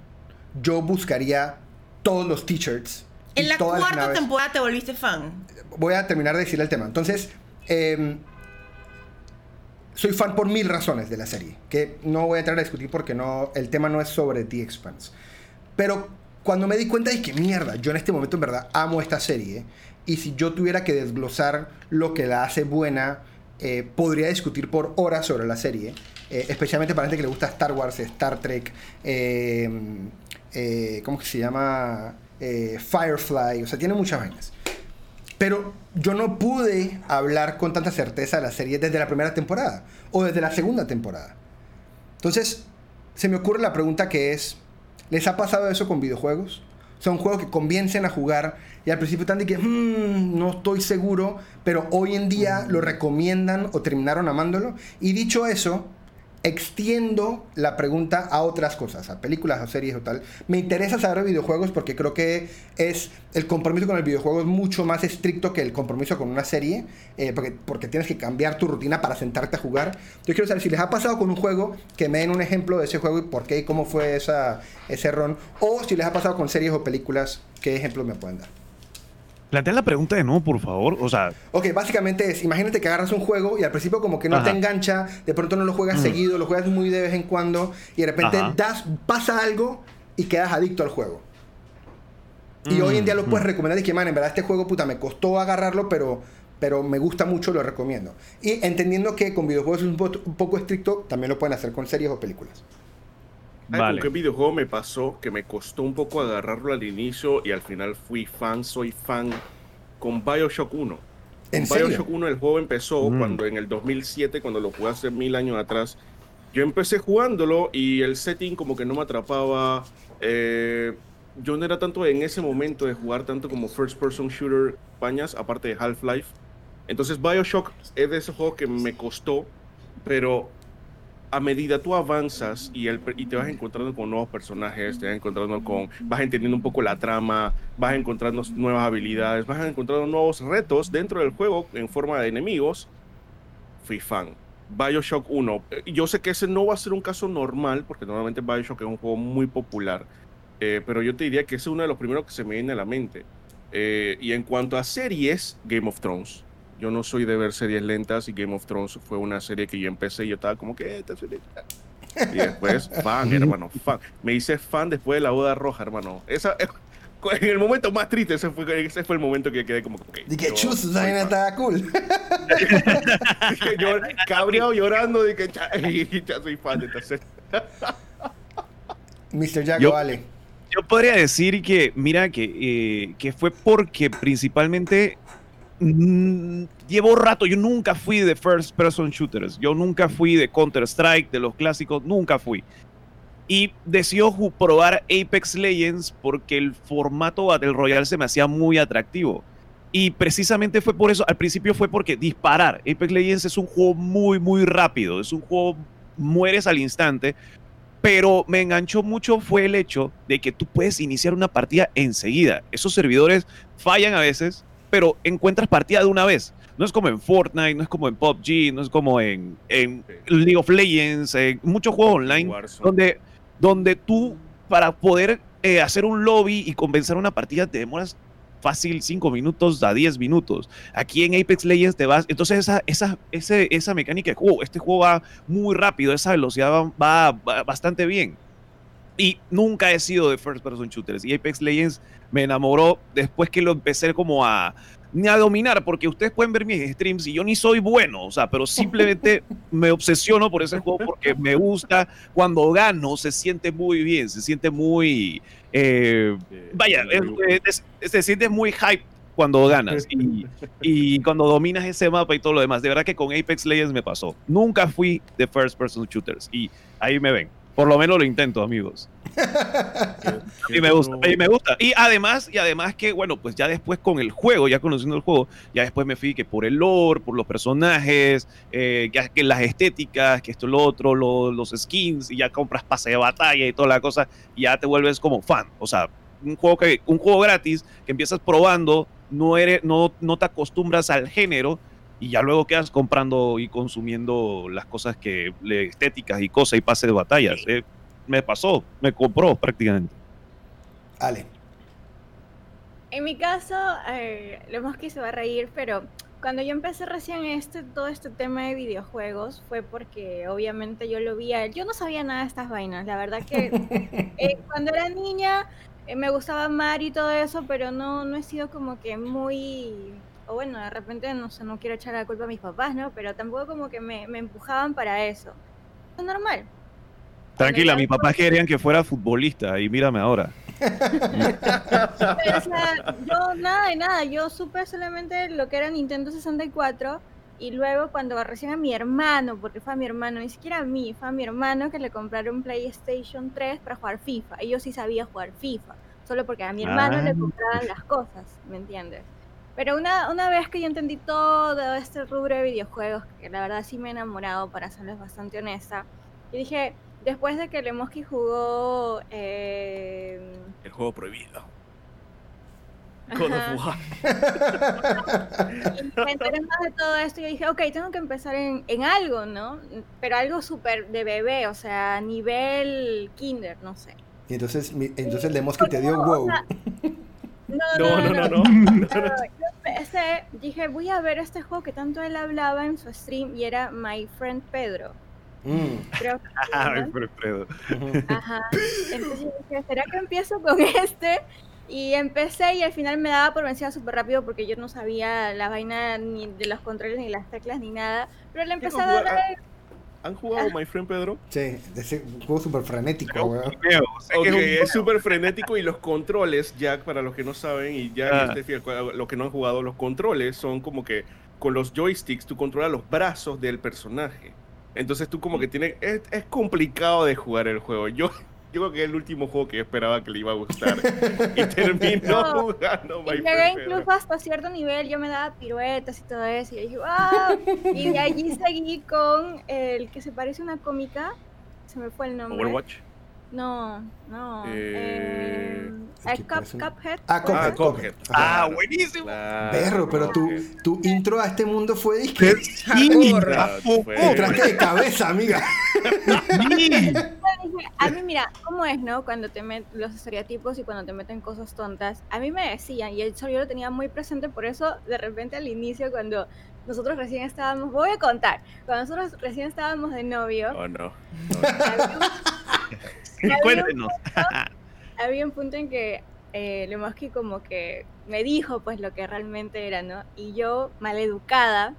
yo buscaría todos los t-shirts. En la cuarta temporada te volviste fan. Voy a terminar de decir el tema. Entonces, em, soy fan por mil razones de la serie, que no voy a entrar a discutir porque no, el tema no es sobre The Expanse. Pero cuando me di cuenta de que mierda, yo en este momento en verdad amo esta serie, y si yo tuviera que desglosar lo que la hace buena, eh, podría discutir por horas sobre la serie, eh, especialmente para gente que le gusta Star Wars, Star Trek, eh, eh, ¿cómo que se llama? Eh, Firefly, o sea, tiene muchas vainas. Pero yo no pude hablar con tanta certeza de la serie desde la primera temporada o desde la segunda temporada. Entonces, se me ocurre la pregunta que es, ¿les ha pasado eso con videojuegos? Son juegos que comiencen a jugar y al principio están de que, "Hmm, no estoy seguro, pero hoy en día lo recomiendan o terminaron amándolo. Y dicho eso, extiendo la pregunta a otras cosas, a películas o series o tal. Me interesa saber de videojuegos porque creo que es el compromiso con el videojuego es mucho más estricto que el compromiso con una serie, eh, porque, porque tienes que cambiar tu rutina para sentarte a jugar. Yo quiero saber si les ha pasado con un juego, que me den un ejemplo de ese juego y por qué y cómo fue esa, ese ron, o si les ha pasado con series o películas, qué ejemplos me pueden dar. Plantea la pregunta de nuevo, por favor. O sea, Ok, básicamente es, imagínate que agarras un juego y al principio como que no te engancha, de pronto no lo juegas Mm. seguido, lo juegas muy de vez en cuando y de repente Ajá. das, pasa algo y quedas adicto al juego. Y Mm, hoy en día lo puedes mm. recomendar y que, man, en verdad este juego, puta, me costó agarrarlo, pero, pero me gusta mucho, lo recomiendo. Y entendiendo que con videojuegos es un, po- un poco estricto, también lo pueden hacer con series o películas. Ay, Vale. ¿Con qué videojuego me pasó que me costó un poco agarrarlo al inicio y al final fui fan, soy fan con Bioshock 1. ¿En Con serio? Bioshock 1 el juego empezó Mm. cuando en el 2007, cuando lo jugué hace mil años atrás. Yo empecé jugándolo y el setting como que no me atrapaba. eh, yo no era tanto en ese momento de jugar tanto como first person shooter campañas, aparte de Half-Life. Entonces Bioshock es de esos juegos que me costó, pero a medida tú avanzas y, el, y te vas encontrando con nuevos personajes, te vas encontrando con, vas entendiendo un poco la trama, vas encontrando nuevas habilidades, vas encontrando nuevos retos dentro del juego en forma de enemigos, fui fan. Bioshock 1, eh, yo sé que ese no va a ser un caso normal, porque normalmente Bioshock es un juego muy popular, eh, pero yo te diría que ese es uno de los primeros que se me viene a la mente. Eh, y en cuanto a series, Game of Thrones. Yo no soy de ver series lentas y Game of Thrones fue una serie que yo empecé y yo estaba como que esta serie. Y después, fan, hermano, fan. Me hice fan después de la boda roja, hermano. Esa, en el momento más triste, ese fue, ese fue el momento que quedé como que. Y que chus, esa vaina está cool. Dije, yo cabreado llorando, dije, ya, ya soy fan de esta serie. Mr. Jack, Yo- vale. Yo podría decir que, mira, que, eh, que fue porque principalmente llevo rato, yo nunca fui de first person shooters, yo nunca fui de Counter Strike, de los clásicos, nunca fui. Y decidió ju- probar Apex Legends porque el formato Battle Royale se me hacía muy atractivo. Y precisamente fue por eso, al principio fue porque disparar. Apex Legends es un juego muy, muy rápido, es un juego, mueres al instante, pero me enganchó mucho fue el hecho de que tú puedes iniciar una partida enseguida. Esos servidores fallan a veces, pero encuentras partida de una vez. No es como en Fortnite, no es como en PUBG, no es como en, en League of Legends, en muchos juegos online Warzone. donde, donde tú para poder eh, hacer un lobby y comenzar una partida te demoras fácil 5 minutos a 10 minutos. Aquí en Apex Legends te vas, entonces esa, esa, ese- esa mecánica de juego, este juego va muy rápido, esa velocidad va, va- va bastante bien. Y nunca he sido de first person shooters. Y Apex Legends me enamoró después que lo empecé como a, ni a dominar, porque ustedes pueden ver mis streams y yo ni soy bueno, o sea, pero simplemente me obsesiono por ese juego porque me gusta. Cuando gano se siente muy bien, se siente muy... eh, vaya, es- es- se siente muy hype cuando ganas y, y cuando dominas ese mapa y todo lo demás. De verdad que con Apex Legends me pasó. Nunca fui de first person shooters y ahí me ven. Por lo menos lo intento, amigos. Mí me gusta, mí me gusta. Y además, y además que, bueno, pues ya después con el juego, ya conociendo el juego, ya después me fui que por el lore, por los personajes, eh, ya que las estéticas, que esto, lo otro, lo- los skins, y ya compras pase de batalla y toda la cosa, y ya te vuelves como fan. O sea, un juego, que, un juego gratis que empiezas probando, no, eres, no, no te acostumbras al género, y ya luego quedas comprando y consumiendo las cosas que, le- estéticas y cosas y pase de batallas. eh. Me pasó, me compró prácticamente. Ale. En mi caso, eh, lo más que se va a reír, pero cuando yo empecé recién este, todo este tema de videojuegos fue porque obviamente yo lo vi a él. Yo no sabía nada de estas vainas, la verdad que eh, cuando era niña eh, me gustaba Mario y todo eso, pero no, no he sido como que muy... O bueno, de repente no sé, no quiero echar la culpa a mis papás, ¿no? Pero tampoco como que me, me empujaban para eso. Es normal. Tranquila, mis papás querían que fuera futbolista y mírame ahora. Pero, o sea, yo nada de nada, yo supe solamente lo que era Nintendo 64 y luego cuando recién a mi hermano, porque fue a mi hermano, ni siquiera a mí, fue a mi hermano que le compraron PlayStation 3 para jugar FIFA y yo sí sabía jugar FIFA, solo porque a mi hermano le Ah. compraban las cosas, ¿me entiendes? Pero una, una vez que yo entendí todo este rubro de videojuegos, que la verdad sí me he enamorado, para serles bastante honesta, yo dije, después de que Lemoski jugó... Eh, El juego prohibido. Ajá. Y me enteré más de todo esto y yo dije, ok, tengo que empezar en, en algo, ¿no? Pero algo súper de bebé, o sea, nivel kinder, no sé. Y entonces, entonces el Demoski te dio No, o wow. sea, No, no, no, no. Yo empecé, dije, voy a ver este juego que tanto él hablaba en su stream y era My Friend Pedro. Mm, Creo que Ay, llama. Alfredo. ujú. Ajá. Entonces yo dije, ¿será que empiezo con este? Y empecé y al final me daba por vencida súper rápido porque yo no sabía la vaina ni de los controles, ni las teclas, ni nada. Pero le empecé a dar... ¿Han jugado My Friend Pedro? Sí, ese juego súper frenético, weón. Es un- es súper frenético y los controles, Jack, para los que no saben y ya Ah. este los que no han jugado, los controles son como que con los joysticks tú controlas los brazos del personaje. Entonces tú como que tienes, es, es complicado de jugar el juego. Yo, yo creo que es el último juego que esperaba que le iba a gustar. y terminó No. jugando My Y llegué incluso hasta cierto nivel, yo me daba piruetas y todo eso, y yo dije, ¡wow! Y de allí seguí con el que se parece a una cómica, se me fue el nombre. Overwatch. No, no. Eh, Eh, Cup- Cuphead. Ah, ¿puede Ah? Cuphead. Ah, Claro, buenísimo. claro, Perro, pero tu, tu intro a este mundo fue disque. Sí, Hardcore. ¿a poco? Fue- Entraste de cabeza, amiga. A mí, mira, ¿cómo es, no? Cuando te meten los estereotipos y cuando te meten cosas tontas. A mí me decían, y eso yo lo tenía muy presente, por eso de repente al inicio, cuando nosotros recién estábamos, voy a contar, cuando nosotros recién estábamos de novio, Oh, no. un- Sí, Cuéntenos. había un punto en que eh, Lemoski como que me dijo pues lo que realmente era, ¿no? Y yo, maleducada,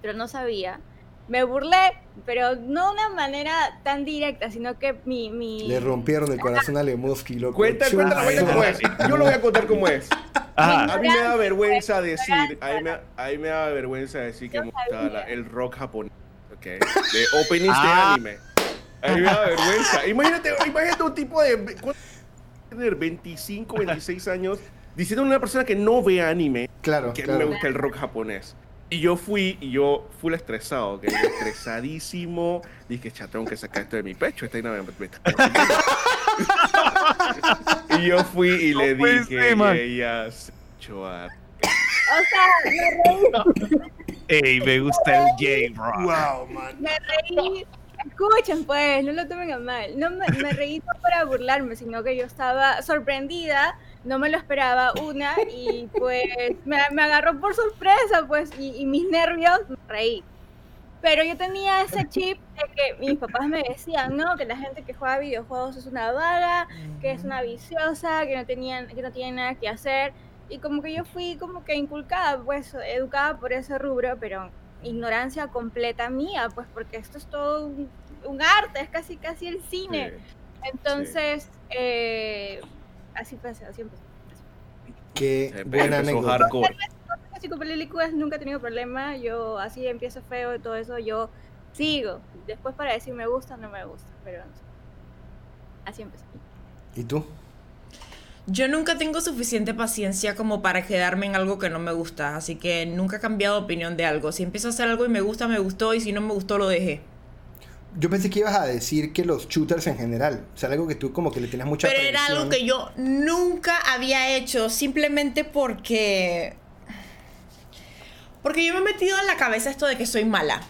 pero no sabía, me burlé, pero no de una manera tan directa, sino que mi... mi... Le rompieron el corazón a Lemoski, loco. Cuenta, cuenta la vaina cómo es. Yo lo voy a contar cómo es. Ajá. A mí me da vergüenza decir, a mí me, a mí me da vergüenza decir que me gustaba el rock japonés, ¿ok? De openings de Ah. anime. A mí me da vergüenza. Imagínate, imagínate un tipo de ¿cuánto tener 25, 26 años diciendo a una persona que no ve anime Claro, que me claro. gusta el rock japonés. Y yo fui, y yo full estresado, que estresadísimo. Dije, cha, tengo que sacar esto de mi pecho. Esta me- me está consumiendo". y yo fui y le No dije, ser, y ella se echó a O sea, me reí, Ey, me gusta el J-Rock. Wow, man. me reí. Escuchen pues, no lo tomen a mal. No me, reí no para burlarme, sino que yo estaba sorprendida, no me lo esperaba una y pues me, agarró por sorpresa pues y, y mis nervios me reí. Pero yo tenía ese chip de que mis papás me decían, no, que la gente que juega videojuegos es una vaga, que es una viciosa, que no tenían, que no tiene nada que hacer. Y como que yo fui como que inculcada, pues, educada por ese rubro, pero ignorancia completa mía, pues, porque esto es todo un, un arte, es casi casi el cine. Entonces, eh, así empecé, así empecé. Qué buena empezó anécdota. hardcore. Psicopelículas nunca he tenido problema, yo así empiezo feo y todo eso, yo sigo. Después para decir me gusta, no me gusta, pero no sé. así empecé. ¿Y tú? Yo nunca tengo suficiente paciencia como para quedarme en algo que no me gusta, así que nunca he cambiado de opinión de algo. Si empiezo a hacer algo y me gusta, me gustó, y si no me gustó, lo dejé. Yo pensé que ibas a decir que los shooters en general, o sea, algo que tú como que le tenías mucha Pero era algo que yo nunca había hecho, simplemente porque... Porque yo me he metido en la cabeza esto de que soy mala.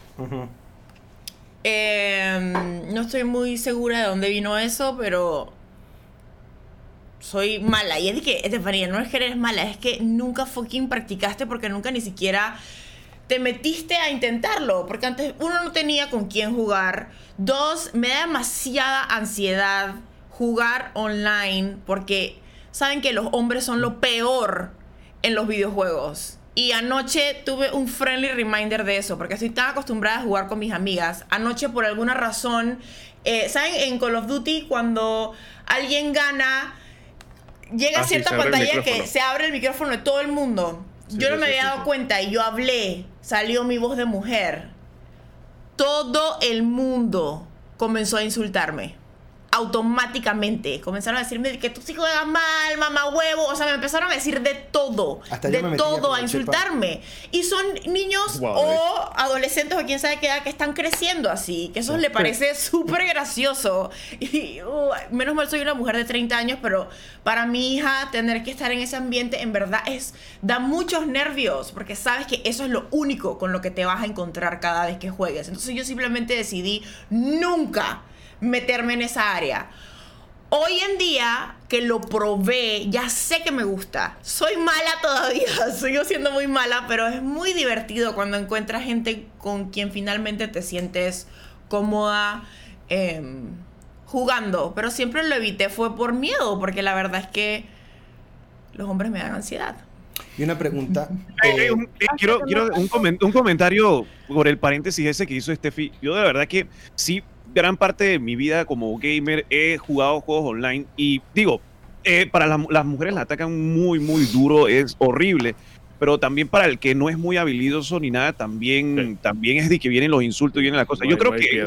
Eh, no estoy muy segura de dónde vino eso, pero soy mala. Y es de que, Estefanía, no es que eres mala, es que nunca fucking practicaste porque nunca ni siquiera te metiste a intentarlo. Porque antes, uno, no tenía con quién jugar. Dos, me da demasiada ansiedad jugar online porque saben que los hombres son lo peor en los videojuegos. Y anoche tuve un friendly reminder de eso, porque estoy tan acostumbrada a jugar con mis amigas. Anoche, por alguna razón, eh, ¿saben? En Call of Duty, cuando alguien gana, llega Ah, sí, cierta pantalla que se abre el micrófono de todo el mundo. Sí, yo no me había dado cuenta y yo hablé, salió mi voz de mujer. Todo el mundo comenzó a insultarme. Automáticamente comenzaron a decirme que tú sí juegas mal, mamá huevo. O sea, me empezaron a decir de todo. Hasta de me todo, a insultarme. Y son niños Wow, o adolescentes o quién sabe qué edad que están creciendo así. Que eso Sí. le parece súper gracioso. Y uh, menos mal soy una mujer de 30 años, pero para mi hija tener que estar en ese ambiente en verdad es da muchos nervios. Porque sabes que eso es lo único con lo que te vas a encontrar cada vez que juegues. Entonces yo simplemente decidí nunca meterme en esa área. Hoy en día que lo probé, ya sé que me gusta. Soy mala todavía, sigo siendo muy mala, pero es muy divertido cuando encuentras gente con quien finalmente te sientes cómoda em, jugando. Pero siempre lo evité, fue por miedo, porque la verdad es que los hombres me dan ansiedad. Y una pregunta. Eh, un- eh, quiero quiero un, un comentario por el paréntesis ese que hizo Steffi. Yo de verdad que sí, gran parte de mi vida como gamer he jugado juegos online y digo, eh, para las, las mujeres la atacan muy, muy duro, es horrible. Pero también para el que no es muy habilidoso ni nada, también, Sí. también es de que vienen los insultos y vienen las cosas. Yo creo que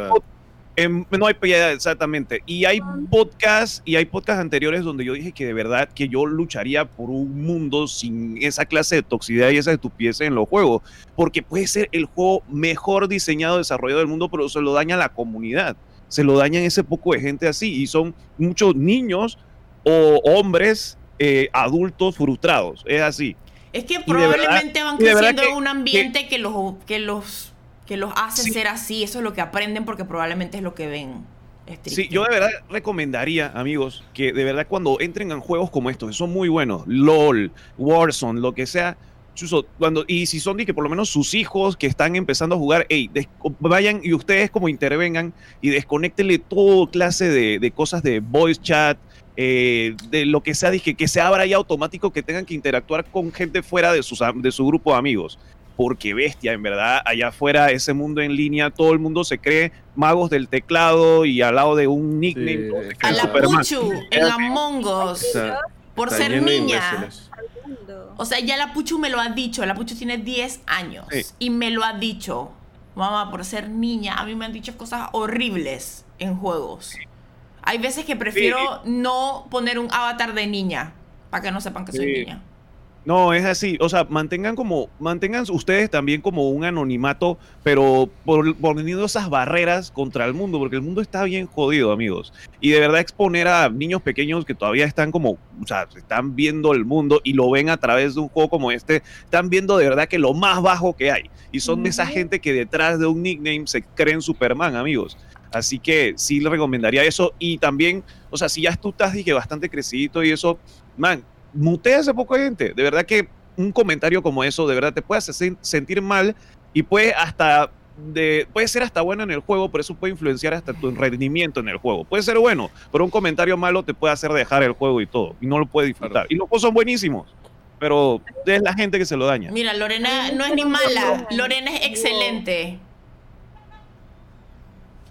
Em, no hay piedad, exactamente. Y hay podcasts y hay podcasts anteriores donde yo dije que de verdad que yo lucharía por un mundo sin esa clase de toxicidad y esa estupidez en los juegos. Porque puede ser el juego mejor diseñado, desarrollado del mundo, pero se lo daña a la comunidad. Se lo dañan ese poco de gente así. Y son muchos niños o hombres eh, adultos frustrados. Es así. Es que Y de verdad- probablemente van creciendo en un ambiente que, los que los que los hace Sí. ser así, eso es lo que aprenden porque probablemente es lo que ven. Es Sí, yo de verdad recomendaría, amigos, que de verdad cuando entren en juegos como estos, que son muy buenos, LOL, Warzone, lo que sea, cuando, y si son de que por lo menos sus hijos que están empezando a jugar, hey, des- vayan y ustedes como intervengan y desconectenle todo clase de, de cosas de voice chat, eh, de lo que sea, dije, que se abra ya automático, que tengan que interactuar con gente fuera de, sus, de su grupo de amigos. Porque bestia, en verdad, allá afuera, ese mundo en línea, todo el mundo se cree magos del teclado y al lado de un nickname. Sí, todos se a la Superman. Puchu, en Among Us, por está ser niña. O sea, ya la Puchu me lo ha dicho. La Puchu tiene 10 años. Sí. Y me lo ha dicho. Mamá, por ser niña, a mí me han dicho cosas horribles en juegos. Hay veces que prefiero no poner un avatar de niña. Para que no sepan que soy niña. No, es así. O sea, mantengan como, mantengan ustedes también como un anonimato, pero por, poniendo esas barreras contra el mundo, porque el mundo está bien jodido, amigos. Y de verdad exponer a niños pequeños que todavía están como, o sea, están viendo el mundo y lo ven a través de un juego como este, están viendo de verdad que lo más bajo que hay. Y son de esa gente que detrás de un nickname se creen Superman, amigos. Así que sí le recomendaría eso. Y también, o sea, si ya tú estás dije, bastante crecidito y eso, man, mutea ese poco de gente. De verdad que un comentario como eso, de verdad, te puede hacer sen- sentir mal y puede hasta. De, puede ser hasta bueno en el juego, pero eso puede influenciar hasta tu rendimiento en el juego. Puede ser bueno, pero un comentario malo te puede hacer dejar el juego y todo, y no lo puedes disfrutar. Claro. Y los juegos son buenísimos, pero es la gente que se lo daña. Mira, Lorena no es ni mala. Lorena es excelente.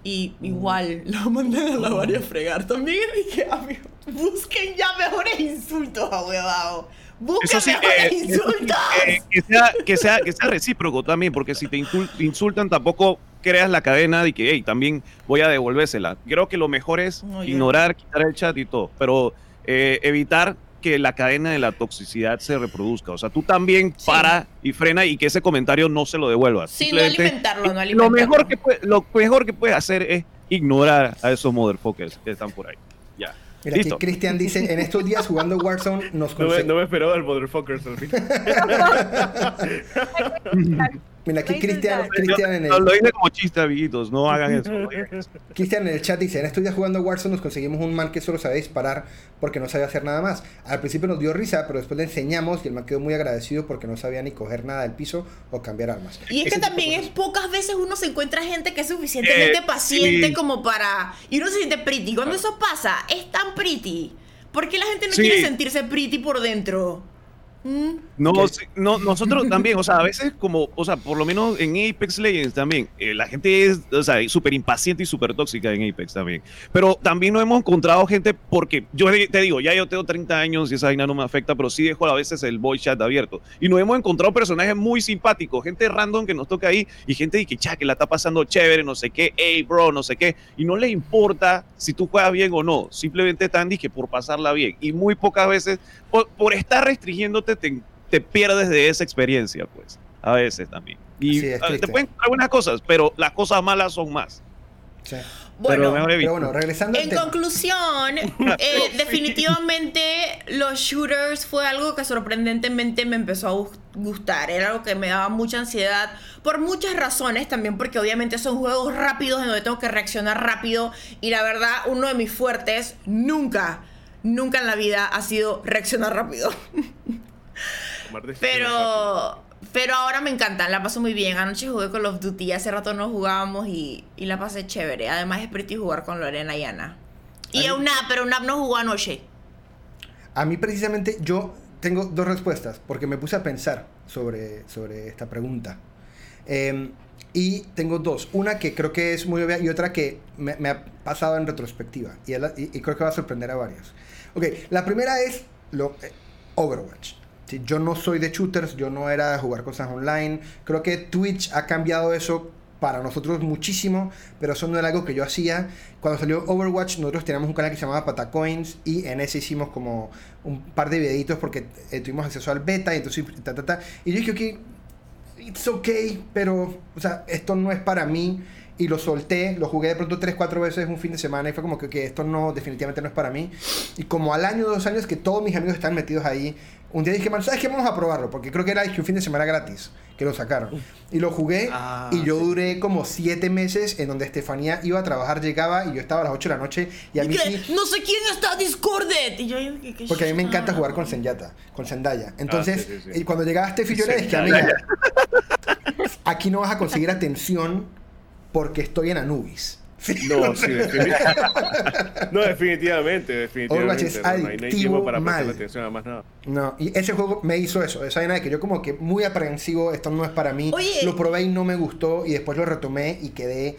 Y igual lo mandan a la varias a fregar. También dije, amigo, busquen ya mejores insultos, ahuevado. Busquen sí, mejores eh, sí, insultos. eh, que, sea, que, sea, que sea recíproco también, porque si te insul- insultan tampoco creas la cadena de que, hey, también voy a devolvérsela. Creo que lo mejor es ignorar, quitar el chat y todo, pero eh, evitar que la cadena de la toxicidad se reproduzca. O sea, tú también Sí. para y frena y que ese comentario no se lo devuelvas. Sí, no alimentarlo, no lo alimentarlo. mejor, que lo mejor que puedes hacer es ignorar a esos motherfuckers que están por ahí. Ya. Mira, aquí. Cristian dice, en estos días jugando Warzone nos No me, no me esperaba el motherfucker. Mira, aquí Cristian. Cristian en No, el, lo dice como chiste, amiguitos. No hagan eso. Cristian en el chat dice, en estos días jugando Warzone nos conseguimos un man que solo sabía disparar porque no sabía hacer nada más. Al principio nos dio risa, pero después le enseñamos y el man quedó muy agradecido porque no sabía ni coger nada del piso o cambiar armas. Y es Ese que también es pocas veces uno se encuentra gente que es suficientemente Eh, paciente sí. como para... Y uno se siente pretty. Cuando eso pasa, es tan pretty. ¿Por qué la gente no Sí. quiere sentirse pretty por dentro? No, no, nosotros también, o sea, a veces como, o sea, por lo menos en Apex Legends también, eh, la gente es, o sea, súper impaciente y súper tóxica en Apex también. Pero también no hemos encontrado gente, porque yo te digo, ya yo tengo 30 años y esa vaina no me afecta, pero sí dejo a veces el voice chat abierto. Y nos hemos encontrado personajes muy simpáticos, gente random que nos toca ahí y gente de que, cha, que la está pasando chévere, no sé qué, hey, bro, no sé qué. Y no les importa si tú juegas bien o no, simplemente están que por pasarla bien. Y muy pocas veces, por, por estar restringiéndote, te, te pierdes de esa experiencia, pues, a veces también. Y Sí, es ah, te pueden buenas cosas, pero las cosas malas son más. Sí. Pero Bueno, Pero visto. bueno, regresando en conclusión, eh, definitivamente los shooters fue algo que sorprendentemente me empezó a gus- gustar. Era algo que me daba mucha ansiedad por muchas razones también, porque obviamente son juegos rápidos en donde tengo que reaccionar rápido. Y la verdad, uno de mis fuertes nunca, nunca en la vida ha sido reaccionar rápido. Rápidas. Pero, pero ahora me encantan, la paso muy bien. Anoche jugué con of Duty, hace rato no jugábamos y, y la pasé chévere. Además es pretty jugar con Lorena y Ana. Y Ay. Eunap, pero Eunap no jugó anoche. A mí precisamente yo tengo dos respuestas, porque me puse a pensar sobre, sobre esta pregunta. Eh, y tengo dos. Una que creo que es muy obvia y otra que me, me ha pasado en retrospectiva. Y, la- y- y creo que va a sorprender a varios. Ok, la primera es lo, eh, Overwatch. Yo no soy de shooters, yo no era de jugar cosas online. Creo que Twitch ha cambiado eso para nosotros muchísimo, pero eso no era algo que yo hacía. Cuando salió Overwatch, nosotros teníamos un canal que se llamaba Patacoins y en ese hicimos como un par de videitos porque eh, tuvimos acceso al beta y entonces ta, ta, ta. Y yo dije, ok, it's okay, pero, o sea, esto no es para mí. Y lo solté, lo jugué de pronto 3, 4 veces un fin de semana y fue como que, que esto no, definitivamente no es para mí. Y como al año, dos años que todos mis amigos están metidos ahí, un día dije, man, ¿sabes qué? Vamos a probarlo, porque creo que era un fin de semana gratis que lo sacaron. Y lo jugué Ah, y yo sí. duré como 7 meses en donde Estefanía iba a trabajar, llegaba y yo estaba a las 8 de la noche y a Y mí sí... no sé quién está Discorded. Y yo, ¿qué- qué Porque a mí me encanta sh- jugar con Zendaya, con Zendaya. Entonces, Ah, sí, sí, sí. y cuando llegaba Steffi, yo le dije, amiga, aquí no vas a conseguir atención porque estoy en Anubis. Sí. No, sí, definitivamente. no, definitivamente, definitivamente. Overwatch es no, no hay- no hay adictivo tiempo para mal. atención a más nada. No, y ese juego me hizo eso, esa vaina de que yo como que muy aprensivo, esto no es para mí, Oye. lo probé y no me gustó y después lo retomé y quedé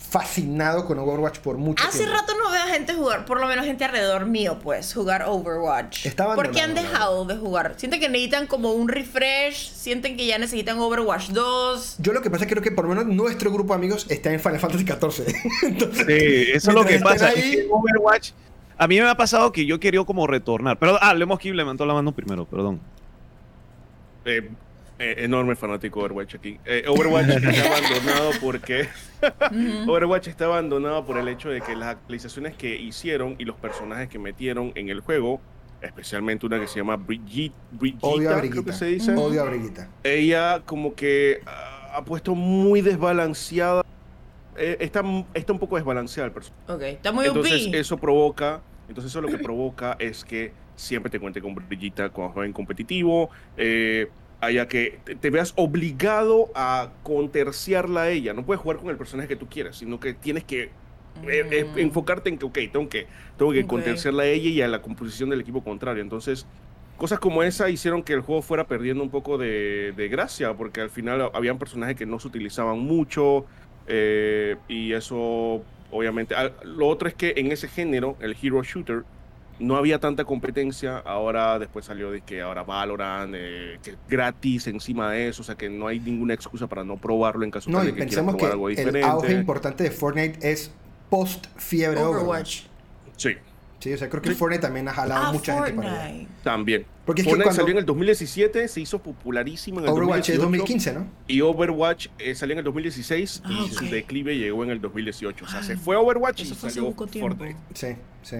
fascinado con Overwatch por mucho Hace tiempo. rato no veo a gente jugar, por lo menos gente alrededor mío, pues, jugar Overwatch. Está ¿Por qué han dejado de jugar? ¿Sienten que necesitan como un refresh? ¿Sienten que ya necesitan Overwatch 2? Yo lo que pasa es que creo que por lo menos nuestro grupo de amigos está en Final Fantasy XIV. Entonces, Sí, eso es lo que pasa. es ahí- que Overwatch, a mí me ha pasado que yo quería como retornar. Pero, ah, Lemos Kib levantó la mano primero, perdón. Eh, eh, enorme fanático de Overwatch aquí. Eh, Overwatch está abandonado porque Overwatch está abandonado por el hecho de que las actualizaciones que hicieron y los personajes que metieron en el juego, especialmente una que se llama Brigitte, odio a creo que se dice, Odio a Briguita. ella como que ah, ha puesto muy desbalanceada, eh, está, está un poco desbalanceada el personaje. Ok, está muy Entonces eso provoca, entonces eso lo que provoca es que siempre te cuente con Brillita cuando juega en competitivo, eh, haya que te, veas obligado a conterciarla a ella. No puedes jugar con el personaje que tú quieras, sino que tienes que eh, eh, Mm. enfocarte en que, ok, tengo que, tengo que Ok. conterciarla a ella y a la composición del equipo contrario. Entonces, cosas como esa hicieron que el juego fuera perdiendo un poco de, de gracia, porque al final habían personajes que no se utilizaban mucho, eh, y eso, obviamente. Lo otro es que en ese género, el hero shooter, no había tanta competencia. Ahora, después salió de que ahora Valorant, eh, que es gratis encima de eso, o sea que no hay ninguna excusa para no probarlo en caso No, de que quieras pensemos que probar algo el diferente. auge importante de Fortnite es post fiebre Overwatch. Overwatch. Sí, Sí, o sea, creo que Sí. Fortnite también ha jalado Ah, mucha gente para allá. Fortnite. también. Porque es que Fortnite cuando salió en el 2017, se hizo popularísimo en el Overwatch es 2018. 2015, ¿no? Y Overwatch eh, salió en el 2016 y Ah, su declive llegó en el 2018. O sea, se Ah, fue Overwatch y salió. Fortnite. Sí, sí.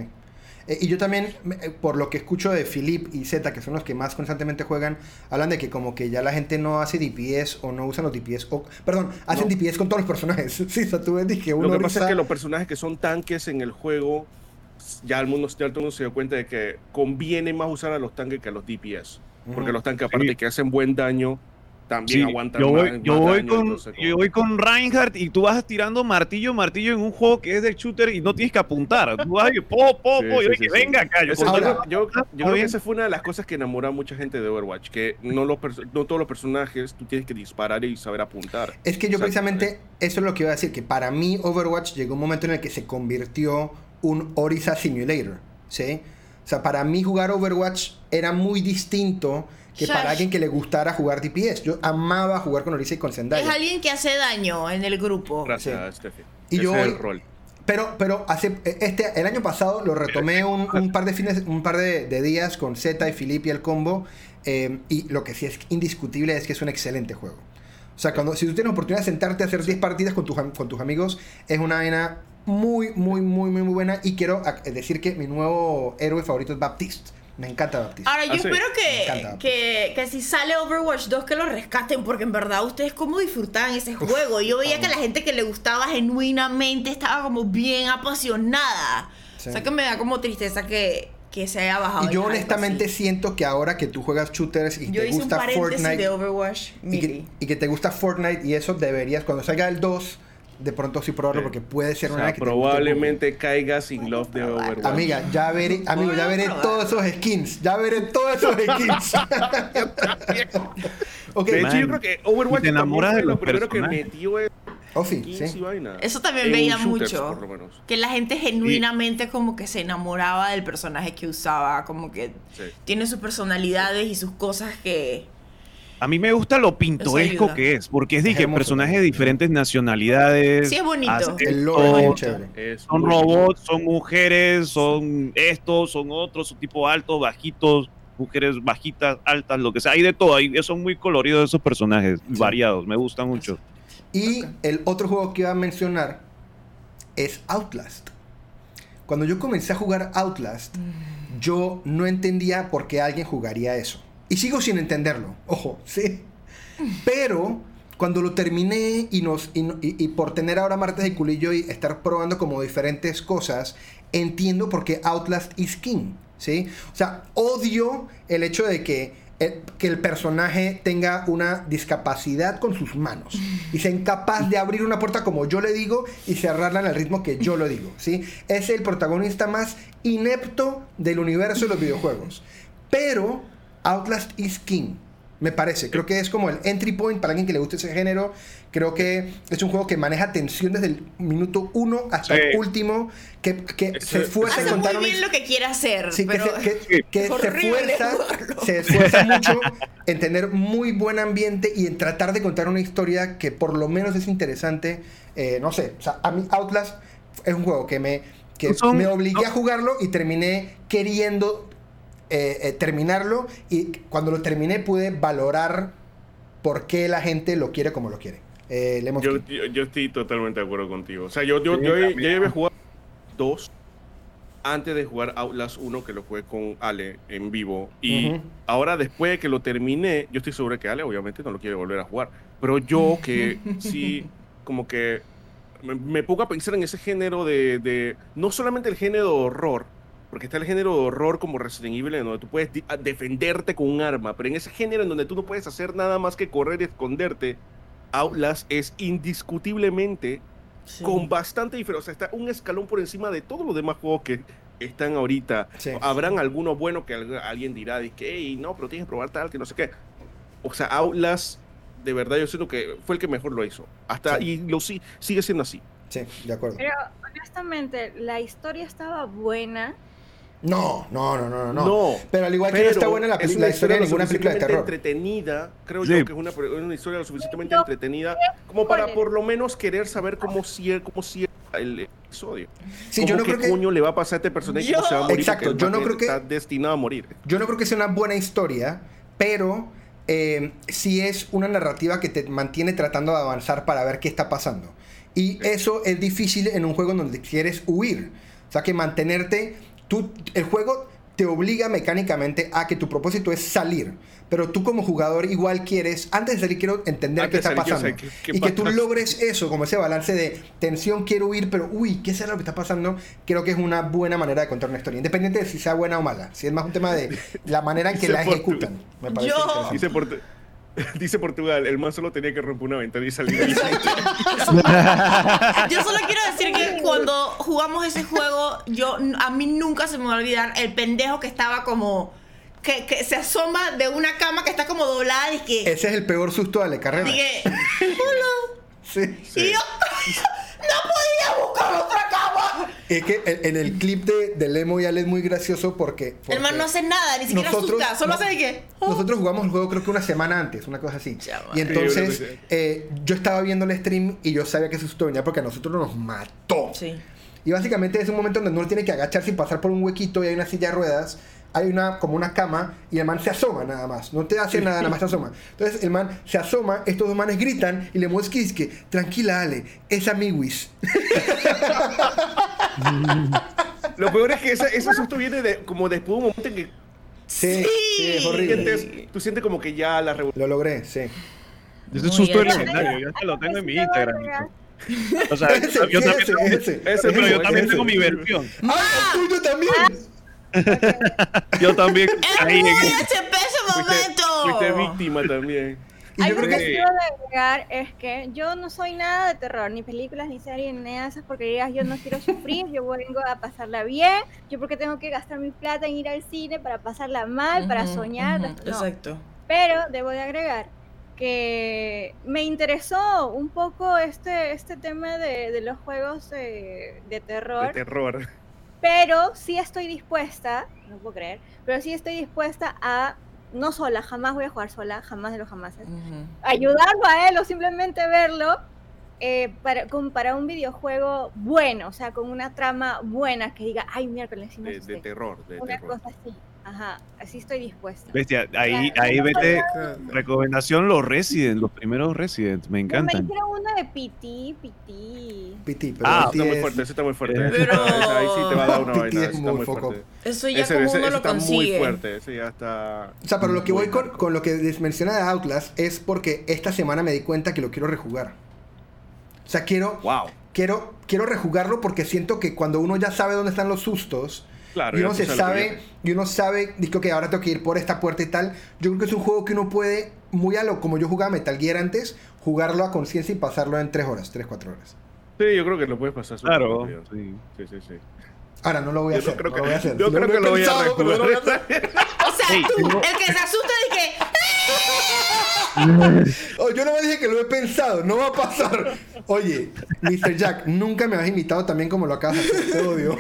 Eh, y yo también, eh, por lo que escucho de Philip y Z, que son los que más constantemente juegan, hablan de que como que ya la gente no hace DPS o no usan los DPS, o, perdón, hacen No. DPS con todos los personajes. sí, o sea, tú ves que uno Lo que pasa es que los personajes que son tanques en el juego, ya el mundo, ya todo el mundo se dio cuenta de que conviene más usar a los tanques que a los DPS. Porque los tanques, aparte de que hacen buen daño, también Sí, aguantan yo más, voy, yo más voy daño, con, entonces, yo voy con Reinhardt y tú vas tirando martillo, martillo en un juego que es de shooter y no tienes que apuntar. Tú vas y po, po, Sí, po, y sí, dije, sí. venga acá. Yo, Ahora- yo, yo- creo que esa fue una de las cosas que enamoró a mucha gente de Overwatch, que no, los no todos los personajes tú tienes que disparar y saber apuntar. Es que yo precisamente, eso es lo que iba a decir, que para mí Overwatch llegó un momento en el que se convirtió un Orisa Simulator, ¿sí? O sea, para mí jugar Overwatch era muy distinto que Shash. para alguien que le gustara jugar DPS. Yo amaba jugar con Orisa y con Es Zendaya. alguien que hace daño en el grupo. Gracias, Steffi. Y Ese yo es hoy- el rol. Pero, pero hace, este, el año pasado lo retomé un, un par de fines, un par de, de días con Z y Philip y el combo. eh, y lo que sí es indiscutible es que es un excelente juego. O sea, cuando, si tú tienes la oportunidad de sentarte a hacer 10 partidas con tus, con tus amigos, es una vaina muy, muy, muy, muy, muy buena. Y quiero ac- decir que mi nuevo héroe favorito es Baptiste. Me encanta Baptiste. Ahora, yo Ah, espero que, que, que si sale Overwatch 2 que lo rescaten, porque en verdad ustedes cómo disfrutaban ese juego. Yo veía que la gente que le gustaba genuinamente estaba como bien apasionada. Sí. O sea que me da como tristeza que, que se haya bajado. Y yo honestamente así. siento que ahora que tú juegas shooters y Yo te gusta Fortnite de Overwatch, y que, y que te gusta Fortnite y eso deberías, cuando salga el 2, de pronto sí probarlo Sí. porque puede ser O una sea, que te probablemente caiga sin love de. Overwatch. Amiga, ya veré, amigo, ya veré todos esos skins, ya veré todos esos skins. De hecho, Man, yo creo que Overwatch te enamoras de los lo primero que metió es oh sí. Eso también En veía shooters, mucho. Que la gente genuinamente como que se enamoraba del personaje que usaba, como que Sí. tiene sus personalidades y sus cosas que... A mí me gusta lo pintoresco que es, porque es hermoso. personajes de diferentes nacionalidades. Sí, es bonito. es Son robots, son mujeres, son estos, son otros, son tipo altos, bajitos, mujeres bajitas, altas, lo que sea. Hay de todo, hay, son muy coloridos esos personajes, Sí. variados, me gustan mucho. Y el otro juego que iba a mencionar es Outlast. Cuando yo comencé a jugar Outlast, yo no entendía por qué alguien jugaría eso. Y sigo sin entenderlo, ojo, sí. Pero cuando lo terminé y, nos, y, y- y por tener ahora martes de culillo y estar probando como diferentes cosas, entiendo por qué Outlast is King, ¿sí? O sea, odio el hecho de que el, que el personaje tenga una discapacidad con sus manos y sea incapaz de abrir una puerta como yo le digo y cerrarla en el ritmo que yo lo digo, ¿sí? Es el protagonista más inepto del universo de los videojuegos. Pero Outlast is King. Me parece, creo que es como el entry point para alguien que le guste ese género. Creo que es un juego que maneja tensión desde el minuto uno hasta Sí. el último, que, que se esfuerza en Hace contar muy una bien lo que quiere hacer, Sí, que, pero... se, que- que Es se horrible esfuerza, jugarlo. se esfuerza mucho en tener muy buen ambiente y en tratar de contar una historia que por lo menos es interesante. Eh, no sé, o sea, a mí Outlast es un juego que me, que Son- me obligué a jugarlo y terminé queriendo eh, eh, terminarlo y cuando lo terminé pude valorar por qué la gente lo quiere como lo quiere. Eh, Yo, yo, yo estoy totalmente de acuerdo contigo. O sea, yo, yo, Sí, yo, también. ya había jugado dos antes de jugar Outlast 1, que lo jugué con Ale en vivo. Y Ujú. ahora, después de que lo terminé, yo estoy seguro que Ale, obviamente, no lo quiere volver a jugar. Pero yo, que sí, como que me, me pongo a pensar en ese género de, de. No solamente el género de horror, porque está el género de horror como Resident Evil, en donde tú puedes di- a- defenderte con un arma, pero en ese género en donde tú no puedes hacer nada más que correr y esconderte, Outlast es indiscutiblemente Sí. con bastante diferencia. O sea, está un escalón por encima de todos los demás juegos que están ahorita. Sí. Habrán algunos buenos que al- alguien dirá, de que, "Ey, no, pero tienes que probar tal, que no sé qué. O sea, Outlast, de verdad, yo siento que fue el que mejor lo hizo. Hasta, Sí. y lo sí, sigue siendo así. Sí, de acuerdo. Pero honestamente, la historia estaba buena. No, no, no, no, no. no. No, Pero al igual que no está buena la, es la historia de ninguna película de terror. entretenida, creo Sí. yo que es una, una historia lo suficientemente No, entretenida como para por lo menos querer saber cómo cierra, cómo cierra el episodio. Sí, ¿Cómo yo no qué creo que coño le va a pasar a este personaje se va a morir? Exacto, yo no creo que- está destinado a morir. Yo no creo que sea una buena historia, pero eh, sí es una narrativa que te mantiene tratando de avanzar para ver qué está pasando. Y eso es difícil en un juego donde quieres huir. O sea, que mantenerte... Tú, el juego te obliga mecánicamente a que tu propósito es salir. Pero tú como jugador igual quieres, antes de salir quiero entender Antes qué está salir, pasando. qué- qué y que tú logres eso, como ese balance de tensión, quiero huir, pero uy, ¿qué será lo que está pasando? Creo que es una buena manera de contar una historia, independiente de si sea buena o mala. Si es más un tema de la manera en que la ejecutan. Me parece Yo-. Dice, Portu- dice Portugal, el man solo tenía que romper una ventana y salir. ahí. Yo solo quiero decir que cuando jugamos ese juego, yo a mí nunca se me va a olvidar el pendejo que estaba como que, que se asoma de una cama que está como doblada y que Ese es el peor susto de la carrera. dije, "Hola". Sí. y yo no podía buscar otra. Es que en, en el clip de, de Lemo y Ale es muy gracioso porque. porque El man no hace nada, ni siquiera nosotros- asusta, solo no- hace de que "Oh". Nosotros jugamos el juego creo que una semana antes, una cosa así. Ya, Y entonces Sí, yo eh, yo estaba viendo el stream y yo sabía que ese susto venía porque a nosotros nos mató. Sí. Y básicamente es un momento donde uno tiene que agacharse y pasar por un huequito y hay una silla de ruedas. hay una como una cama y el man se asoma nada más, no te hace nada, nada más se asoma. Entonces el man se asoma, estos dos manes gritan y le muestran que tranquila Ale, es amiguis. Lo peor es que ese, ese susto viene de, como después de un momento en que Sí, Sí. sí, es tú horrible. sientes, tú sientes como que ya la revolución. Lo logré, sí. Ese Muy susto bien. legendario, yo hasta lo tengo en mi Instagram. O sea, Ese, yo también ese, tengo, ese, ese, pero yo también ese. tengo mi versión. ¡Ah, el tuyo también! Yo también Es muy en ese Fuiste, fuiste momento. víctima también. Y yo Algo creo que que... quiero agregar es que yo no soy nada de terror, ni películas, ni series, ni nada de esas porquerías. Yo no quiero sufrir, yo vengo a pasarla bien. Yo porque tengo que gastar mi plata en ir al cine para pasarla mal, para soñar. no. Exacto. Pero debo de agregar que me interesó un poco este, este tema de, de los juegos de De terror, terror. pero sí estoy dispuesta, no puedo creer, pero sí estoy dispuesta a, no sola, jamás voy a jugar sola, jamás de los jamás Ujú. ayudarlo a él o simplemente verlo eh, para, con- para un videojuego bueno, o sea, con una trama buena que diga, ay, miércoles, De, de asusté", terror, de Una terror. cosa así. Ajá, así estoy dispuesta. Bestia, ahí, Claro, ahí no vete. Recomendación: los Resident, los primeros Resident, me No, me encantan. dijeron uno de PT. Piti, pero Ah, Piti Está muy fuerte, ese está muy fuerte. Eh. Ese ahí sí te va a dar una Piti vaina. es muy muy fuerte. Eso ya Ese, como ese- uno ese lo está muy consigue. fuerte, ese ya está. O sea, pero lo que voy muy con, lo que menciona de Outlast es porque esta semana me di cuenta que lo quiero rejugar. O sea, quiero, Wow. quiero, quiero rejugarlo porque siento que cuando uno ya sabe dónde están los sustos Claro, y uno se sabe, y uno sabe, digo que ahora tengo que ir por esta puerta y tal, yo creo que es un juego que uno puede, muy a lo como yo jugaba Metal Gear antes, jugarlo a conciencia y pasarlo en 3 horas, 3, 4 horas. Sí, yo creo que lo puedes pasar Claro. rápido. sí. Sí, sí, sí. Ahora no lo voy a Yo no hacer. no que- lo voy a hacer. yo No creo que lo voy a hacer. O sea, tú, el que se asusta yo no me dije que lo he pensado, no va a pasar. Oye, Mr. Jack, nunca me has invitado también como lo acabas de hacer. Te odio.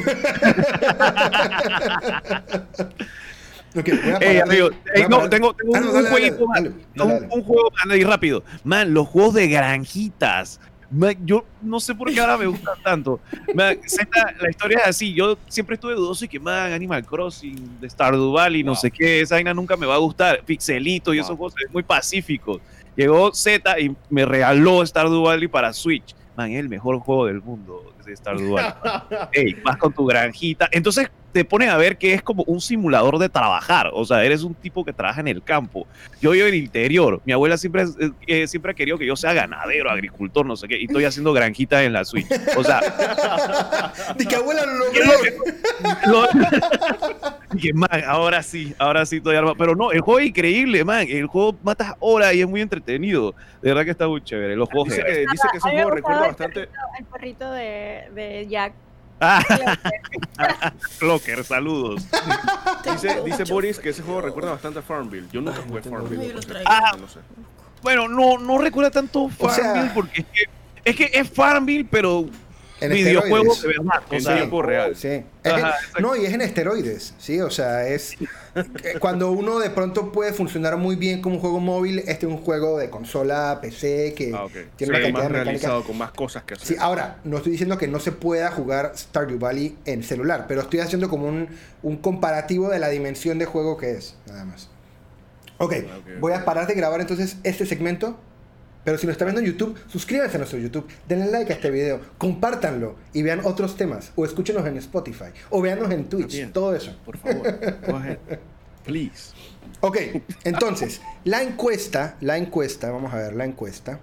ok, voy a amigo, Voy no, tengo, tengo Ah, un, jueguito más. dale, dale, un, juego, ahí rápido. Man, los juegos de granjitas. Man, yo no sé por qué ahora me gustan tanto. Man, Zeta, la historia es así. Yo siempre estuve dudoso y que, man, Animal Crossing, de Stardew Valley, no sé qué, esa vaina nunca me va a gustar. Pixelito y Wow. esos juegos muy pacíficos. Llegó Z y me regaló Stardew Valley para Switch. Man, es el mejor juego del mundo de Stardew Valley. Ey, vas con tu granjita. Entonces te pones a ver que es como un simulador de trabajar. O sea, eres un tipo que trabaja en el campo. Yo vivo en el interior. Mi abuela siempre, eh, eh, siempre ha querido que yo sea ganadero, agricultor, no sé qué. Y estoy haciendo granjita en la Switch. O sea, Di que abuela lo ¿qué es logró. que, man, ahora sí, ahora sí estoy armado. Pero no, el juego es increíble, man. El juego matas horas y es muy entretenido. De verdad que está muy chévere. Los juegos Dice de- que, dice que mí me juego recuerda bastante. El perrito, el perrito de, de Jack. Clocker, saludos. Dice, Boris que ese juego recuerda bastante a Farmville. Yo nunca jugué Farmville. Ah. no sé. Bueno, no, no recuerda tanto O sea- Farmville porque es que, es que es Farmville, pero En videojuego de verdad. Tiempo real. Sí. Es Ajá, no, y es en esteroides, ¿sí? O sea, es... eh, Cuando uno de pronto puede funcionar muy bien como un juego móvil, este es un juego de consola, PC, que Ah, tiene Sí, una más de realizado, con más cosas que hacer. Sí, ahora, no estoy diciendo que no se pueda jugar Stardew Valley en celular, pero estoy haciendo como un, un comparativo de la dimensión de juego que es, nada más. Ok, Ah, ok, voy a parar de grabar entonces este segmento, pero si nos están viendo en YouTube, suscríbanse a nuestro YouTube, denle like a este video, compártanlo y vean otros temas, o escúchenos en Spotify, o veanos en Twitch, También. todo eso. Por favor, go ahead. Please. Ok, entonces, la encuesta, la encuesta, vamos a ver la encuesta.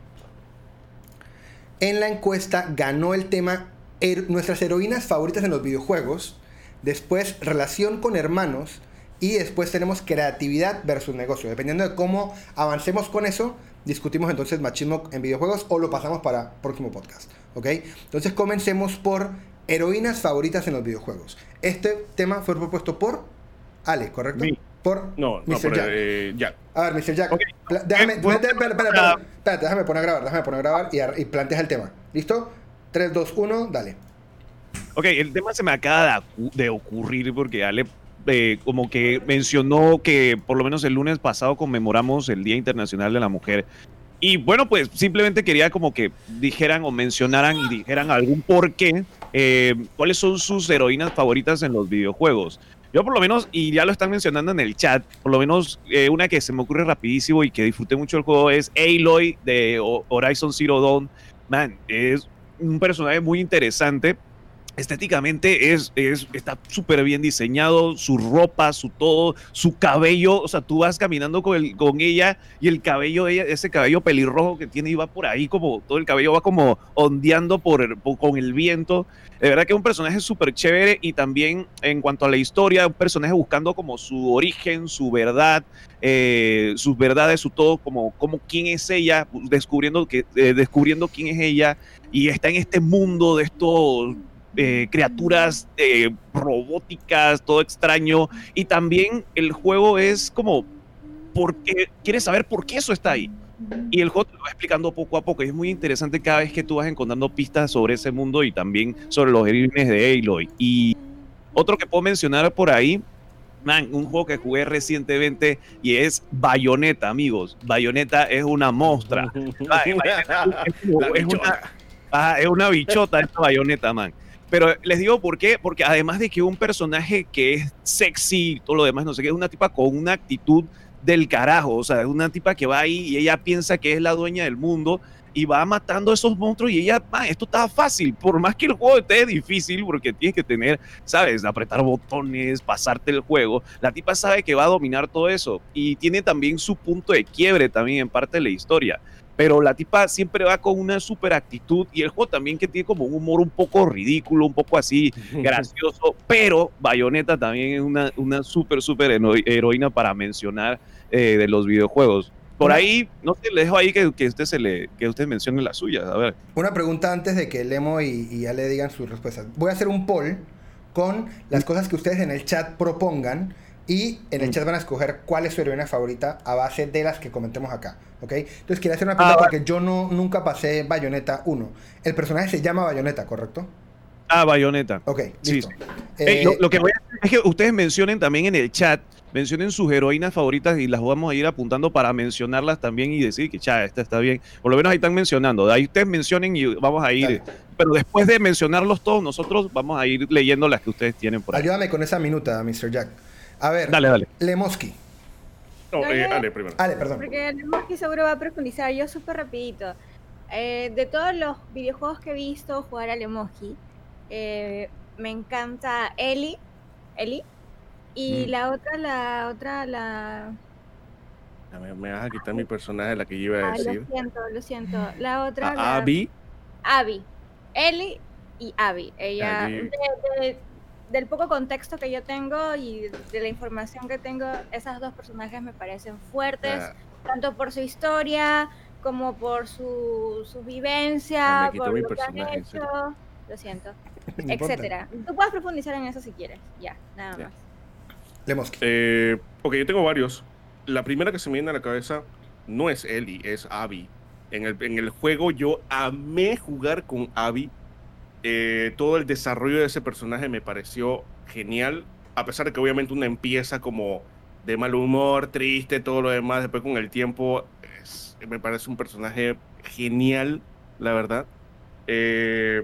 En la encuesta ganó el tema her- nuestras heroínas favoritas en los videojuegos, después relación con hermanos y después tenemos creatividad versus negocio. Dependiendo de cómo avancemos con eso, discutimos entonces machismo en videojuegos o lo pasamos para próximo podcast. ¿Ok? Entonces comencemos por heroínas favoritas en los videojuegos. Este tema fue propuesto por Ale, ¿correcto? Sí. Por No, no, Mr. por Jack. eh, Jack. A ver, Mr. Jack, déjame, Eh, ¿puedo- espérate, espérate, espérate, Ah. espérate, espérate, déjame poner a grabar, déjame poner a grabar y, y planteas el tema. ¿Listo? 3, 2, 1, dale. Ok, el tema se me acaba de ocurrir porque Ale eh, como que mencionó que por lo menos el lunes pasado conmemoramos el Día Internacional de la Mujer. Y bueno, pues simplemente quería como que dijeran o mencionaran y dijeran algún por qué, eh, cuáles son sus heroínas favoritas en los videojuegos. Yo por lo menos, y ya lo están mencionando en el chat, por lo menos eh, una que se me ocurre rapidísimo y que disfruté mucho el juego es Aloy de Ho- Horizon Zero Dawn. Man, es un personaje muy interesante. Estéticamente es, es, está súper bien diseñado, su ropa, su todo, su cabello, o sea, tú vas caminando con, el, con ella y el cabello ella, ese cabello pelirrojo que tiene y va por ahí como, todo el cabello va como ondeando por- con el viento. De verdad que es un personaje súper chévere y también en cuanto a la historia, un personaje buscando como su origen, su verdad, eh, sus verdades, su todo, como, como quién es ella, descubriendo, que, eh, descubriendo quién es ella y está en este mundo de estos eh, criaturas eh, robóticas, todo extraño. Y también el juego es como, porque quieres saber por qué eso está ahí. Y el juego te lo va explicando poco a poco. Y es muy interesante cada vez que tú vas encontrando pistas sobre ese mundo y también sobre los orígenes de Aloy. Y otro que puedo mencionar por ahí, man, un juego que jugué recientemente y es Bayonetta, amigos. Bayonetta es una Bayonetta es La es una- bichota. Ah, es una bichota esta bayoneta, man. Pero les digo por qué, porque además de que un personaje que es sexy todo lo demás, no sé qué, es una tipa con una actitud del carajo, o sea, es una tipa que va ahí y ella piensa que es la dueña del mundo y va matando a esos monstruos y ella, man, esto está fácil, por más que el juego esté difícil, porque tienes que tener, sabes, apretar botones, pasarte el juego, la tipa sabe que va a dominar todo eso y tiene también su punto de quiebre también en parte de la historia pero la tipa siempre va con una super actitud y el juego también que tiene como un humor un poco ridículo, un poco así gracioso, pero Bayonetta también es una, una super, super hero- heroína para mencionar eh, de los videojuegos. Por ahí, no sé, le dejo ahí que, que usted se le, que usted mencione las suyas, a ver. Una pregunta antes de que Lemo y, y ya le digan sus respuestas. Voy a hacer un poll con las cosas que ustedes en el chat propongan y en el Mm. chat van a escoger cuál es su heroína favorita a base de las que comentemos acá, ¿ok? Entonces quería hacer una pregunta Ah, porque yo no, nunca pasé Bayonetta 1. El personaje se llama Bayonetta, ¿correcto? Ah, Bayonetta. Ok, listo. Eh, lo, lo que voy a hacer es que ustedes mencionen también en el chat, mencionen sus heroínas favoritas y las vamos a ir apuntando para mencionarlas también y decir que, cha, esta está bien. Por lo menos ahí están mencionando. Ahí ustedes mencionen y vamos a ir. Pero después de mencionarlos todos, nosotros vamos a ir leyendo las que ustedes tienen por ahí. Ayúdame con esa minuta, Mr. Jack. A ver, Dale, dale. Lemoski. No, No, eh, Ale, primero. Ale, perdón. Porque Monkey seguro va a profundizar. Yo súper rapidito. Eh, de todos los videojuegos que he visto jugar al emoji, eh, me encanta Ellie, Ellie, y Mm. la otra, la otra, la... A me vas a quitar mi personaje, la que yo iba a Ay, lo decir. siento, lo siento. La otra, A la- Abby. Abby. Ellie y Abby. Ella, Abby. de- de- del poco contexto que yo tengo y de la información que tengo, esas dos personajes me parecen fuertes, ah, tanto por su historia como por su, su vivencia, por mi lo que han hecho, lo siento, No importa. etcétera. Tú puedes profundizar en eso si quieres, ya, nada Ya. más. Lemoski. Eh, ok, yo tengo varios. La primera que se me viene a la cabeza no es Ellie, es Abby. En el, en el juego yo amé jugar con Abby. Eh, todo el desarrollo de ese personaje me pareció genial. A pesar de que obviamente uno empieza como de mal humor, triste, todo lo demás. Después con el tiempo es- me parece un personaje genial, la verdad. Eh,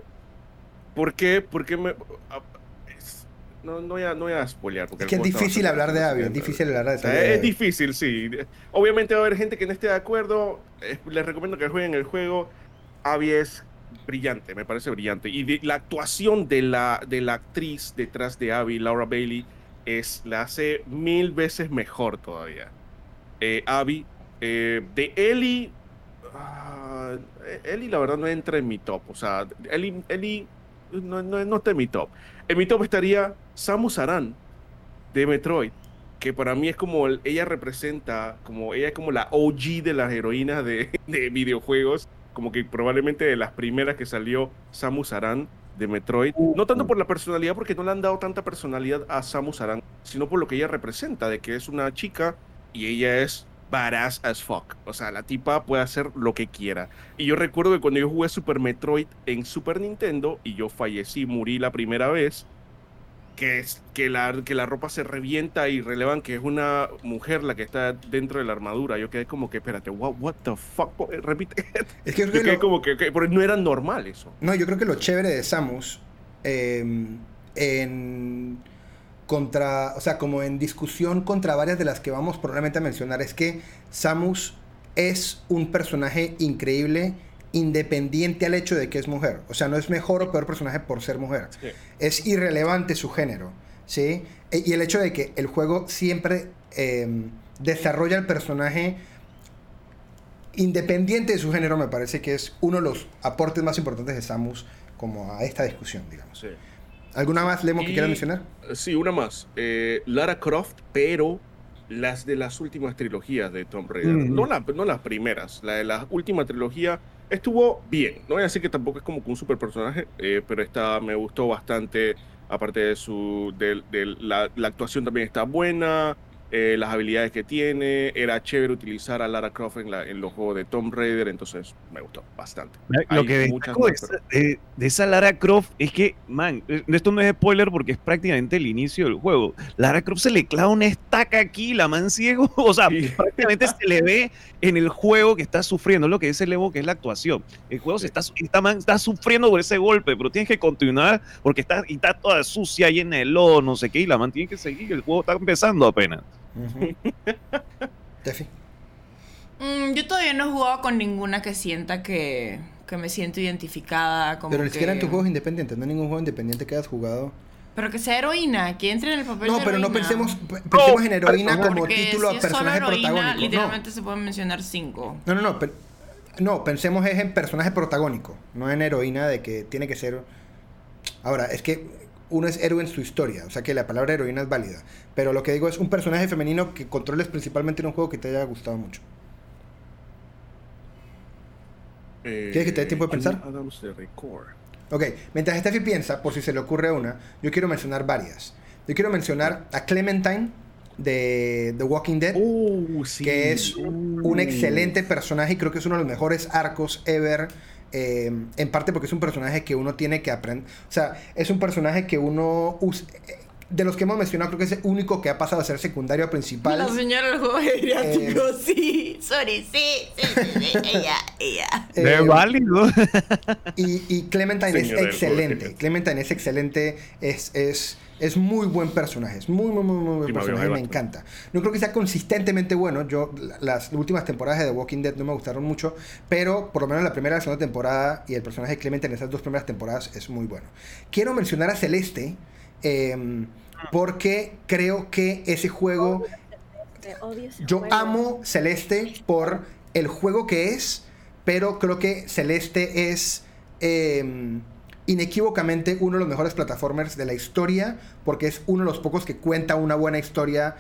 ¿Por qué? Me... es- no, no, voy a, no voy a spoilear. Porque Es que es difícil hablar de Abby, es difícil hablar de o sea, es difícil, sí. Obviamente va a haber gente que no esté de acuerdo. Eh, Les recomiendo que jueguen el juego. Abby es brillante, me parece brillante. Y la actuación de la, de la actriz detrás de Abby, Laura Bailey, es, la hace mil veces mejor todavía. Eh, Abby, eh, de Ellie, ah, Ellie la verdad no entra en mi top. O sea, Ellie, Ellie no, no, no está en mi top. En mi top estaría Samus Aran de Metroid que para mí es como el- ella representa como ella es como la OG de las heroínas de, de videojuegos como que probablemente de las primeras que salió Samus Aran de Metroid. No tanto por la personalidad porque no le han dado tanta personalidad a Samus Aran sino por lo que ella representa de que es una chica y ella es badass as fuck. O sea la tipa puede hacer lo que quiera. Y yo recuerdo que cuando yo jugué Super Metroid en Super Nintendo y yo fallecí morí la primera vez que es que la, que la ropa se revienta y relevan que es una mujer la que está dentro de la armadura. Yo quedé como que, espérate, what, what the fuck? Eh, Repite. Es que yo creo que quedé lo- como que, que- no era normal eso. No, yo creo que lo chévere de Samus eh, en contra, o sea, como en discusión contra varias de las que vamos probablemente a mencionar, es que Samus es un personaje increíble independiente al hecho de que es mujer. O sea, no es mejor o peor personaje por ser mujer. Sí. Es irrelevante su género, ¿sí? E- Y el hecho de que el juego siempre eh, desarrolla el personaje independiente de su género me parece que es uno de los aportes más importantes de Samus como a esta discusión, digamos. Sí. ¿Alguna más, Lemo, que Y- quieras mencionar? Sí, una más. Eh, Lara Croft, pero las de las últimas trilogías de Tomb Raider. Ujú. no, la- no las primeras. La de la última trilogía estuvo bien. No voy a decir que tampoco es como un super personaje, eh, pero esta me gustó bastante. Aparte de su. De la, la actuación también está buena. Eh, las habilidades que tiene. Era chévere utilizar a Lara Croft en, la- en los juegos de Tomb Raider. Entonces me gustó bastante. Lo Hay que destaco de más, esa, de- de esa Lara Croft es que, man, eh, esto no es spoiler porque es prácticamente el inicio del juego. Lara Croft se le clava una estaca aquí, la man ciego, o sea, Sí. prácticamente se le ve en el juego que está sufriendo, lo que dice Levo, que es la actuación. El juego se está, esta man está sufriendo por ese golpe, pero tienes que continuar porque está, y está toda sucia, llena de lodo, no sé qué, y la man tiene que seguir, el juego está empezando apenas. Tefi. Mm, yo todavía no he jugado con ninguna que sienta que, que me siento identificada. Como Pero ni siquiera en que- tus juegos independientes, no hay ningún juego independiente que hayas jugado. Pero que sea heroína, que entre en el papel No, de pero no heroína. pensemos, pe- pensemos en heroína Porque como título si a solo personaje heroína, protagónico. No. Literalmente se pueden mencionar cinco. No, no, no. no, pensemos es en personaje protagónico, no en heroína de que tiene que ser. Ahora, es que uno es héroe en su historia, o sea que la palabra heroína es válida. Pero lo que digo es un personaje femenino que controles principalmente en un juego que te haya gustado mucho. ¿Quieres que te dé tiempo de pensar? Ok, mientras Steffi piensa, por si se le ocurre una, yo quiero mencionar varias. Yo quiero mencionar a Clementine de The Walking Dead. Uh, sí. que es un excelente personaje y creo que es uno de los mejores arcos ever. Eh, en parte porque es un personaje que uno tiene que aprender. O sea, es un personaje que uno. us- eh, de los que hemos mencionado, creo que es el único que ha pasado a ser secundario a principal. La señora del juego geriátrico, sí. Sorry, sí, sí, sí, sí, ella, ella. Eh, es válido. Y, y Clementine es excelente. juego. Clementine es excelente. Es, es, es muy buen personaje. Es muy, muy, muy, muy buen Sí, personaje. Me encanta. No creo que sea consistentemente bueno. Yo, la- las últimas temporadas de The Walking Dead no me gustaron mucho. Pero por lo menos la primera y la segunda temporada y el personaje de Clementine en esas dos primeras temporadas es muy bueno. Quiero mencionar a Celeste. eh, porque creo que ese juego yo amo Celeste por el juego que es, pero creo que Celeste es eh, inequívocamente uno de los mejores plataformers de la historia, porque es uno de los pocos que cuenta una buena historia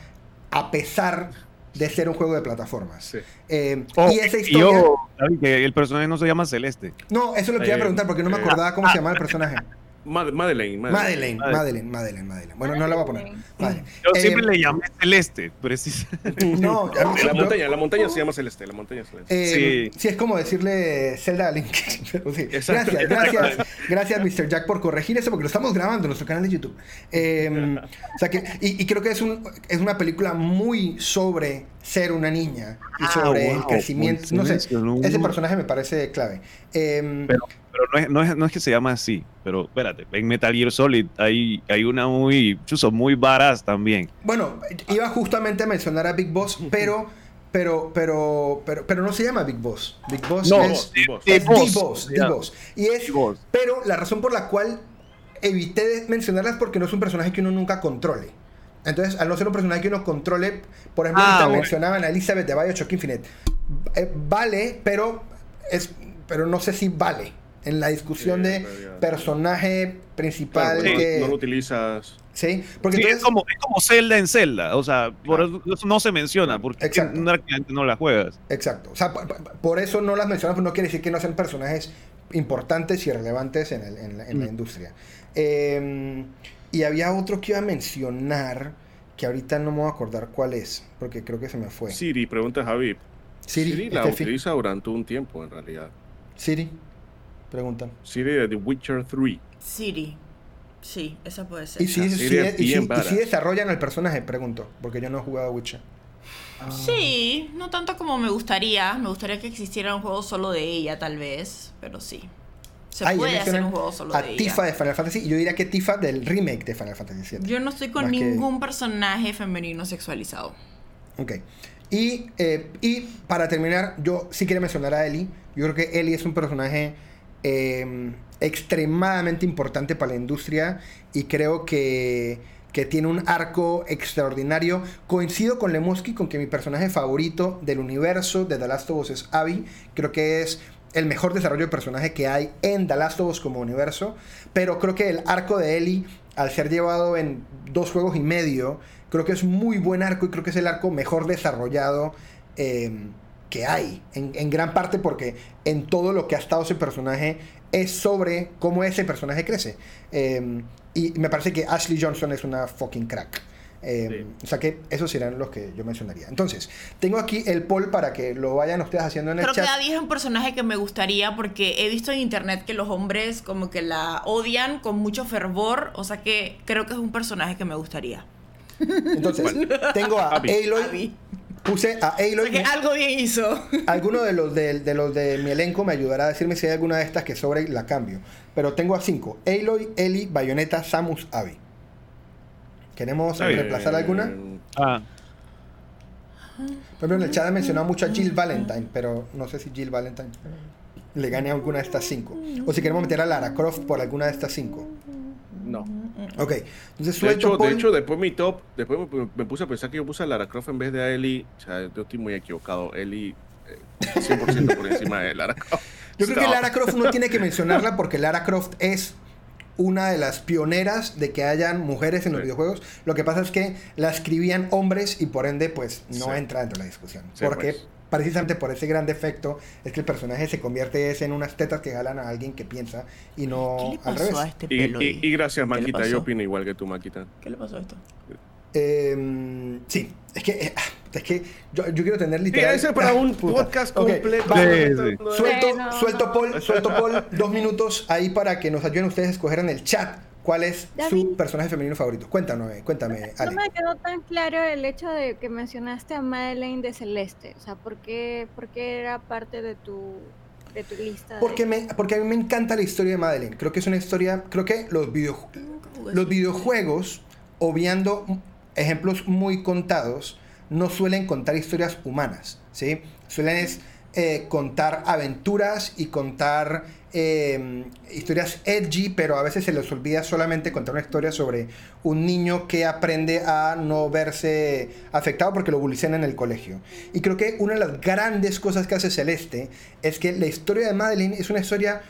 a pesar de ser un juego de plataformas. Sí. Eh, Oh, y esa historia... yo, David, que el personaje no se llama Celeste. No, eso es lo que iba a Eh, preguntar, porque no me eh, acordaba cómo se llamaba el personaje. Mad- Madeleine, Madeleine, Madeleine. Madeleine, Madeleine, Madeleine. Bueno, no la voy a poner. Madeleine. Yo Eh, siempre le llamé Celeste, precisamente. No, la montaña, la montaña se llama Celeste, la montaña Celeste. Eh, sí. Sí. es como decirle Zelda a Link. Pero sí. Exacto. Gracias, gracias, gracias, Mr. Jack, por corregir eso, porque lo estamos grabando en nuestro canal de YouTube. Eh, o sea que, y, y creo que es, un, es una película muy sobre ser una niña y Ah, sobre el crecimiento. No sé, ese personaje me parece clave. Eh, Pero, pero no, es, no, es, no es que se llama así. Pero espérate, en Metal Gear Solid hay, hay una muy, chuzo, muy varas también. bueno, iba justamente a mencionar a Big Boss, pero, pero, pero, pero, pero no se llama Big Boss. Big Boss No, es, Big Boss. es Big Boss, The Boss. Y es Big Boss. Pero la razón por la cual evité mencionarlas es porque no es un personaje que uno nunca controle. Entonces, al no ser un personaje que uno controle, por ejemplo, Ah, bueno. mencionaban a Elizabeth de Bioshock Infinite. Eh, vale, pero es pero no sé si vale. En la discusión Sí, de realidad. personaje principal Claro, que. no lo utilizas. Sí, porque Sí, entonces. es, como, es como Zelda en Zelda. O sea, por eso eso no se menciona, porque Exacto. no la juegas. Exacto. O sea, por, por eso no las mencionamos, pero no quiere decir que no sean personajes importantes y relevantes en, el- en la, en la Mm. industria. Eh, y había otro que iba a mencionar, que ahorita no me voy a acordar cuál es, porque creo que se me fue. Siri, pregunta Javi. Siri, Siri la Steffi. utiliza durante un tiempo, en realidad. Siri, preguntan. Siri de The Witcher 3. Siri. Sí, esa puede ser. Y si, Ah, si- Siri es y si- bien y badass. si desarrollan el personaje, pregunto, porque yo no he jugado Witcher. Sí, no tanto como me gustaría. Me gustaría que existiera un juego solo de ella, tal vez. Pero sí. Se Ah, y ya puede hacer un juego solo a de ella. Tifa de Final Fantasy y yo diría que Tifa del remake de Final Fantasy VII. Yo no estoy con Más que- ningún personaje femenino sexualizado. Ok. Y, eh, y para terminar, yo sí quiero mencionar a Ellie. Yo creo que Ellie es un personaje eh, extremadamente importante para la industria y creo que, que tiene un arco extraordinario. Coincido con Lemoski con que mi personaje favorito del universo de The Last of Us es Abby. Creo que es el mejor desarrollo de personaje que hay en The Last of Us como universo. Pero creo que el arco de Ellie, al ser llevado en dos juegos y medio, creo que es muy buen arco y creo que es el arco mejor desarrollado eh, que hay. En, en gran parte porque en todo lo que ha estado ese personaje es sobre cómo ese personaje crece. Eh, y me parece que Ashley Johnson es una fucking crack. Eh, O sea que esos serán los que yo mencionaría. Entonces, tengo aquí el poll para que lo vayan ustedes haciendo en el Creo que chat. Abby es un personaje que me gustaría porque he visto en internet que los hombres como que la odian con mucho fervor. O sea que creo que es un personaje que me gustaría. Entonces, tengo a Abby. Aloy. Abby. Puse a Aloy. que algo bien hizo. Alguno de los de, de los de mi elenco me ayudará a decirme si hay alguna de estas que sobre y la cambio. Pero tengo a cinco. Aloy, Ellie, Bayonetta, Samus, Abby. ¿Queremos reemplazar alguna? Ah, Por ejemplo, en el chat ha mencionado mucho a Jill Valentine, pero no sé si Jill Valentine le gane a alguna de estas cinco. O si queremos meter a Lara Croft por alguna de estas cinco. No. Ok, entonces De hecho, de hecho, después mi top, después me, me puse a pensar que yo puse a Lara Croft en vez de a Ellie. O sea, yo estoy muy equivocado. Ellie, eh, 100% por encima de Lara Croft. Yo creo que. Lara Croft uno tiene que mencionarla porque Lara Croft es una de las pioneras de que hayan mujeres en los Sí. videojuegos. Lo que pasa es que la escribían hombres y por ende pues no Sí. entra dentro de la discusión. Sí, porque pues. Precisamente por ese gran defecto es que el personaje se convierte es en unas tetas que jalan a alguien que piensa y no ¿Qué le al revés. a este Y, pelo? y- y gracias, ¿Qué le Maquita. Yo opino igual que tú, Maquita. ¿Qué le pasó a esto? Eh, sí, es que, eh, es que yo, yo quiero tener Sí, literal... ese es para un Puta. podcast completo. Sí, sí. Suelto, suelto no. Paul, suelto Paul, dos minutos ahí para que nos ayuden ustedes a escoger en el chat cuál es David. su personaje femenino favorito. Cuéntame, cuéntame, No Ale. me quedó tan claro el hecho de que mencionaste a Madeleine de Celeste. O sea, ¿por qué, por qué era parte de tu, de tu lista? de- Porque, me, porque a mí me encanta la historia de Madeleine. Creo que es una historia, creo que los, video, los videojuegos, obviando ejemplos muy contados, no suelen contar historias humanas, ¿sí? Suelen es, eh, contar aventuras y contar eh, historias edgy, pero a veces se les olvida solamente contar una historia sobre un niño que aprende a no verse afectado porque lo bullicen en el colegio. Y creo que una de las grandes cosas que hace Celeste es que la historia de Madeline es una historia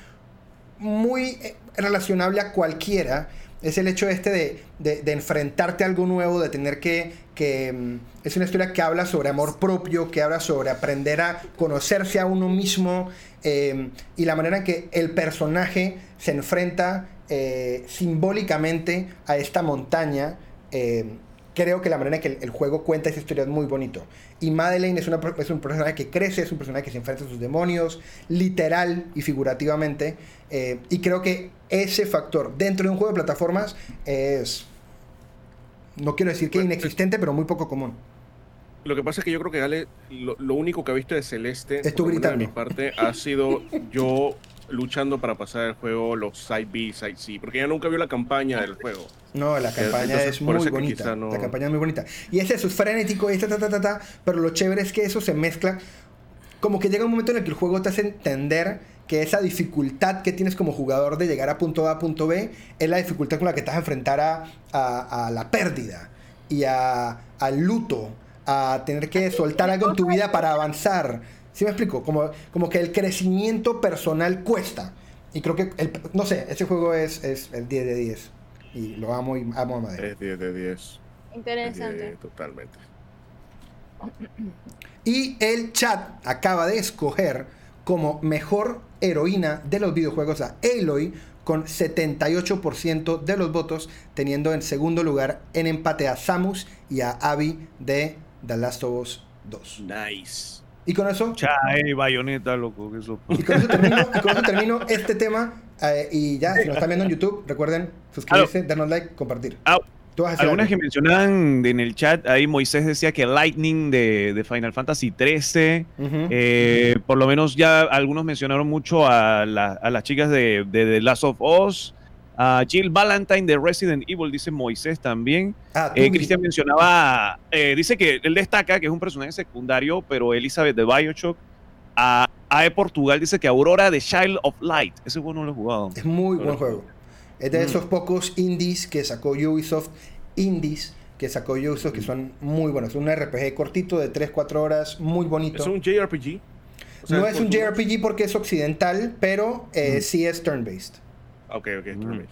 muy eh, relacionable a cualquiera es el hecho este de, de- de enfrentarte a algo nuevo, de tener que, que, mm, Es una historia que habla sobre amor propio, que habla sobre aprender a conocerse a uno mismo eh, y la manera en que el personaje se enfrenta eh, simbólicamente a esta montaña. eh, creo que la manera en que el, juego cuenta esa historia es muy bonito. Y Madeleine es, una, es un personaje que crece, es un personaje que se enfrenta a sus demonios, literal y figurativamente. eh, y creo que ese factor dentro de un juego de plataformas es, no quiero decir que Bueno, inexistente, pero muy poco común. Lo que pasa es que yo creo que Ale, lo, lo único que ha visto de Celeste, Es lo menos de mi gritando. parte, ha sido yo luchando para pasar el juego, los side B, side C, porque ella nunca vio la campaña del juego. No, la campaña entonces, es muy bonita. no- La campaña es muy bonita. Y es eso, es frenético, y es ta, ta, ta, ta, ta, pero lo chévere es que eso se mezcla. Como que llega un momento en el que el juego te hace entender que esa dificultad que tienes como jugador de llegar a punto A a punto B es la dificultad con la que te vas a enfrentar a, a- a la pérdida y a- al luto, a tener que soltar algo en tu vida para avanzar. ¿Sí me explico? Como, como que el crecimiento personal cuesta. Y creo que, el- no sé, ese juego es, es el 10 de 10. Y lo amo y amo a madre. Es 10 de 10. es 10 Interesante. totalmente. Y el chat acaba de escoger como mejor heroína de los videojuegos a Aloy con 78% de los votos, teniendo en segundo lugar en empate a Samus y a Abby de The Last of Us 2. Nice. Y con eso, bayoneta, loco, que eso. y con eso termino, y con eso termino este tema. eh, y ya, si nos están viendo en YouTube, recuerden suscribirse, darnos like, compartir. Au. A Algunas algo. que mencionaban en el chat, ahí Moisés decía que Lightning de, de Final Fantasy XIII, Ujú. eh, por lo menos ya algunos mencionaron mucho a, la- a las chicas de, de The Last of Us, a Jill Valentine de Resident Evil, dice Moisés también. Ah, Eh, Cristian mencionaba, eh, dice que él destaca que es un personaje secundario, pero Elizabeth de Bioshock. A AE Portugal dice que Aurora de Child of Light. Ese juego no lo he jugado. Es muy buen juego. Es de Mm. esos pocos indies que sacó Ubisoft, indies que sacó Ubisoft, que son muy buenos. Es un RPG cortito de 3-4 horas, muy bonito. ¿Es un JRPG? O sea, no es un. JRPG porque es occidental, pero eh, Mm. sí es turn-based. Ok, ok, es Mm. turn-based.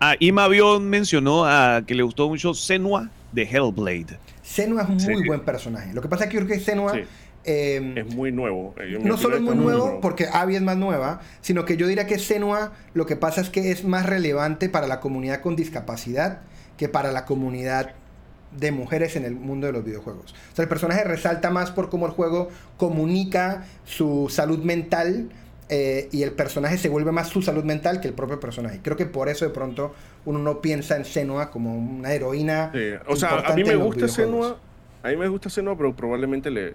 Ah, Ima Avión mencionó a que le gustó mucho Senua de Hellblade. Senua es un Sí. muy buen personaje. Lo que pasa es que yo creo que Senua Sí, eh, es muy nuevo. Eh, yo- no solo es muy nuevo, porque Abby es más nueva, sino que yo diría que Senua lo que pasa es que es más relevante para la comunidad con discapacidad que para la comunidad de mujeres en el mundo de los videojuegos. O sea, el personaje resalta más por cómo el juego comunica su salud mental eh, y el personaje se vuelve más su salud mental que el propio personaje. Creo que por eso de pronto uno no piensa en Senua como una heroína. Sí, O sea, a mí me gusta. Senua. A mí me gusta Senua, pero probablemente le.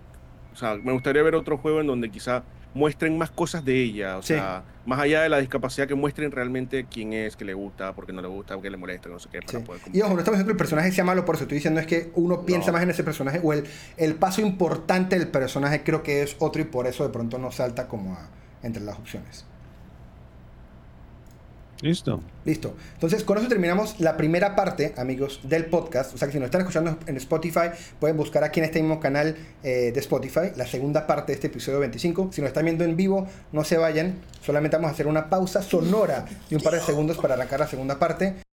O sea, me gustaría ver otro juego en donde quizá muestren más cosas de ella. O Sí. sea, más allá de la discapacidad, que muestren realmente quién es, qué le gusta, por qué no le gusta, por qué le molesta, no sé qué, para Sí. poder Y ojo, no estamos diciendo que el personaje sea malo, por eso estoy diciendo es que uno piensa No. más en ese personaje o el, el paso importante del personaje creo que es otro y por eso de pronto no salta como a- entre las opciones. Listo. Listo. Entonces, con eso terminamos la primera parte, amigos, del podcast. O sea que si nos están escuchando en Spotify, pueden buscar aquí en este mismo canal eh, de Spotify la segunda parte de este episodio 25. Si nos están viendo en vivo, no se vayan. Solamente vamos a hacer una pausa sonora de un par de segundos para arrancar la segunda parte.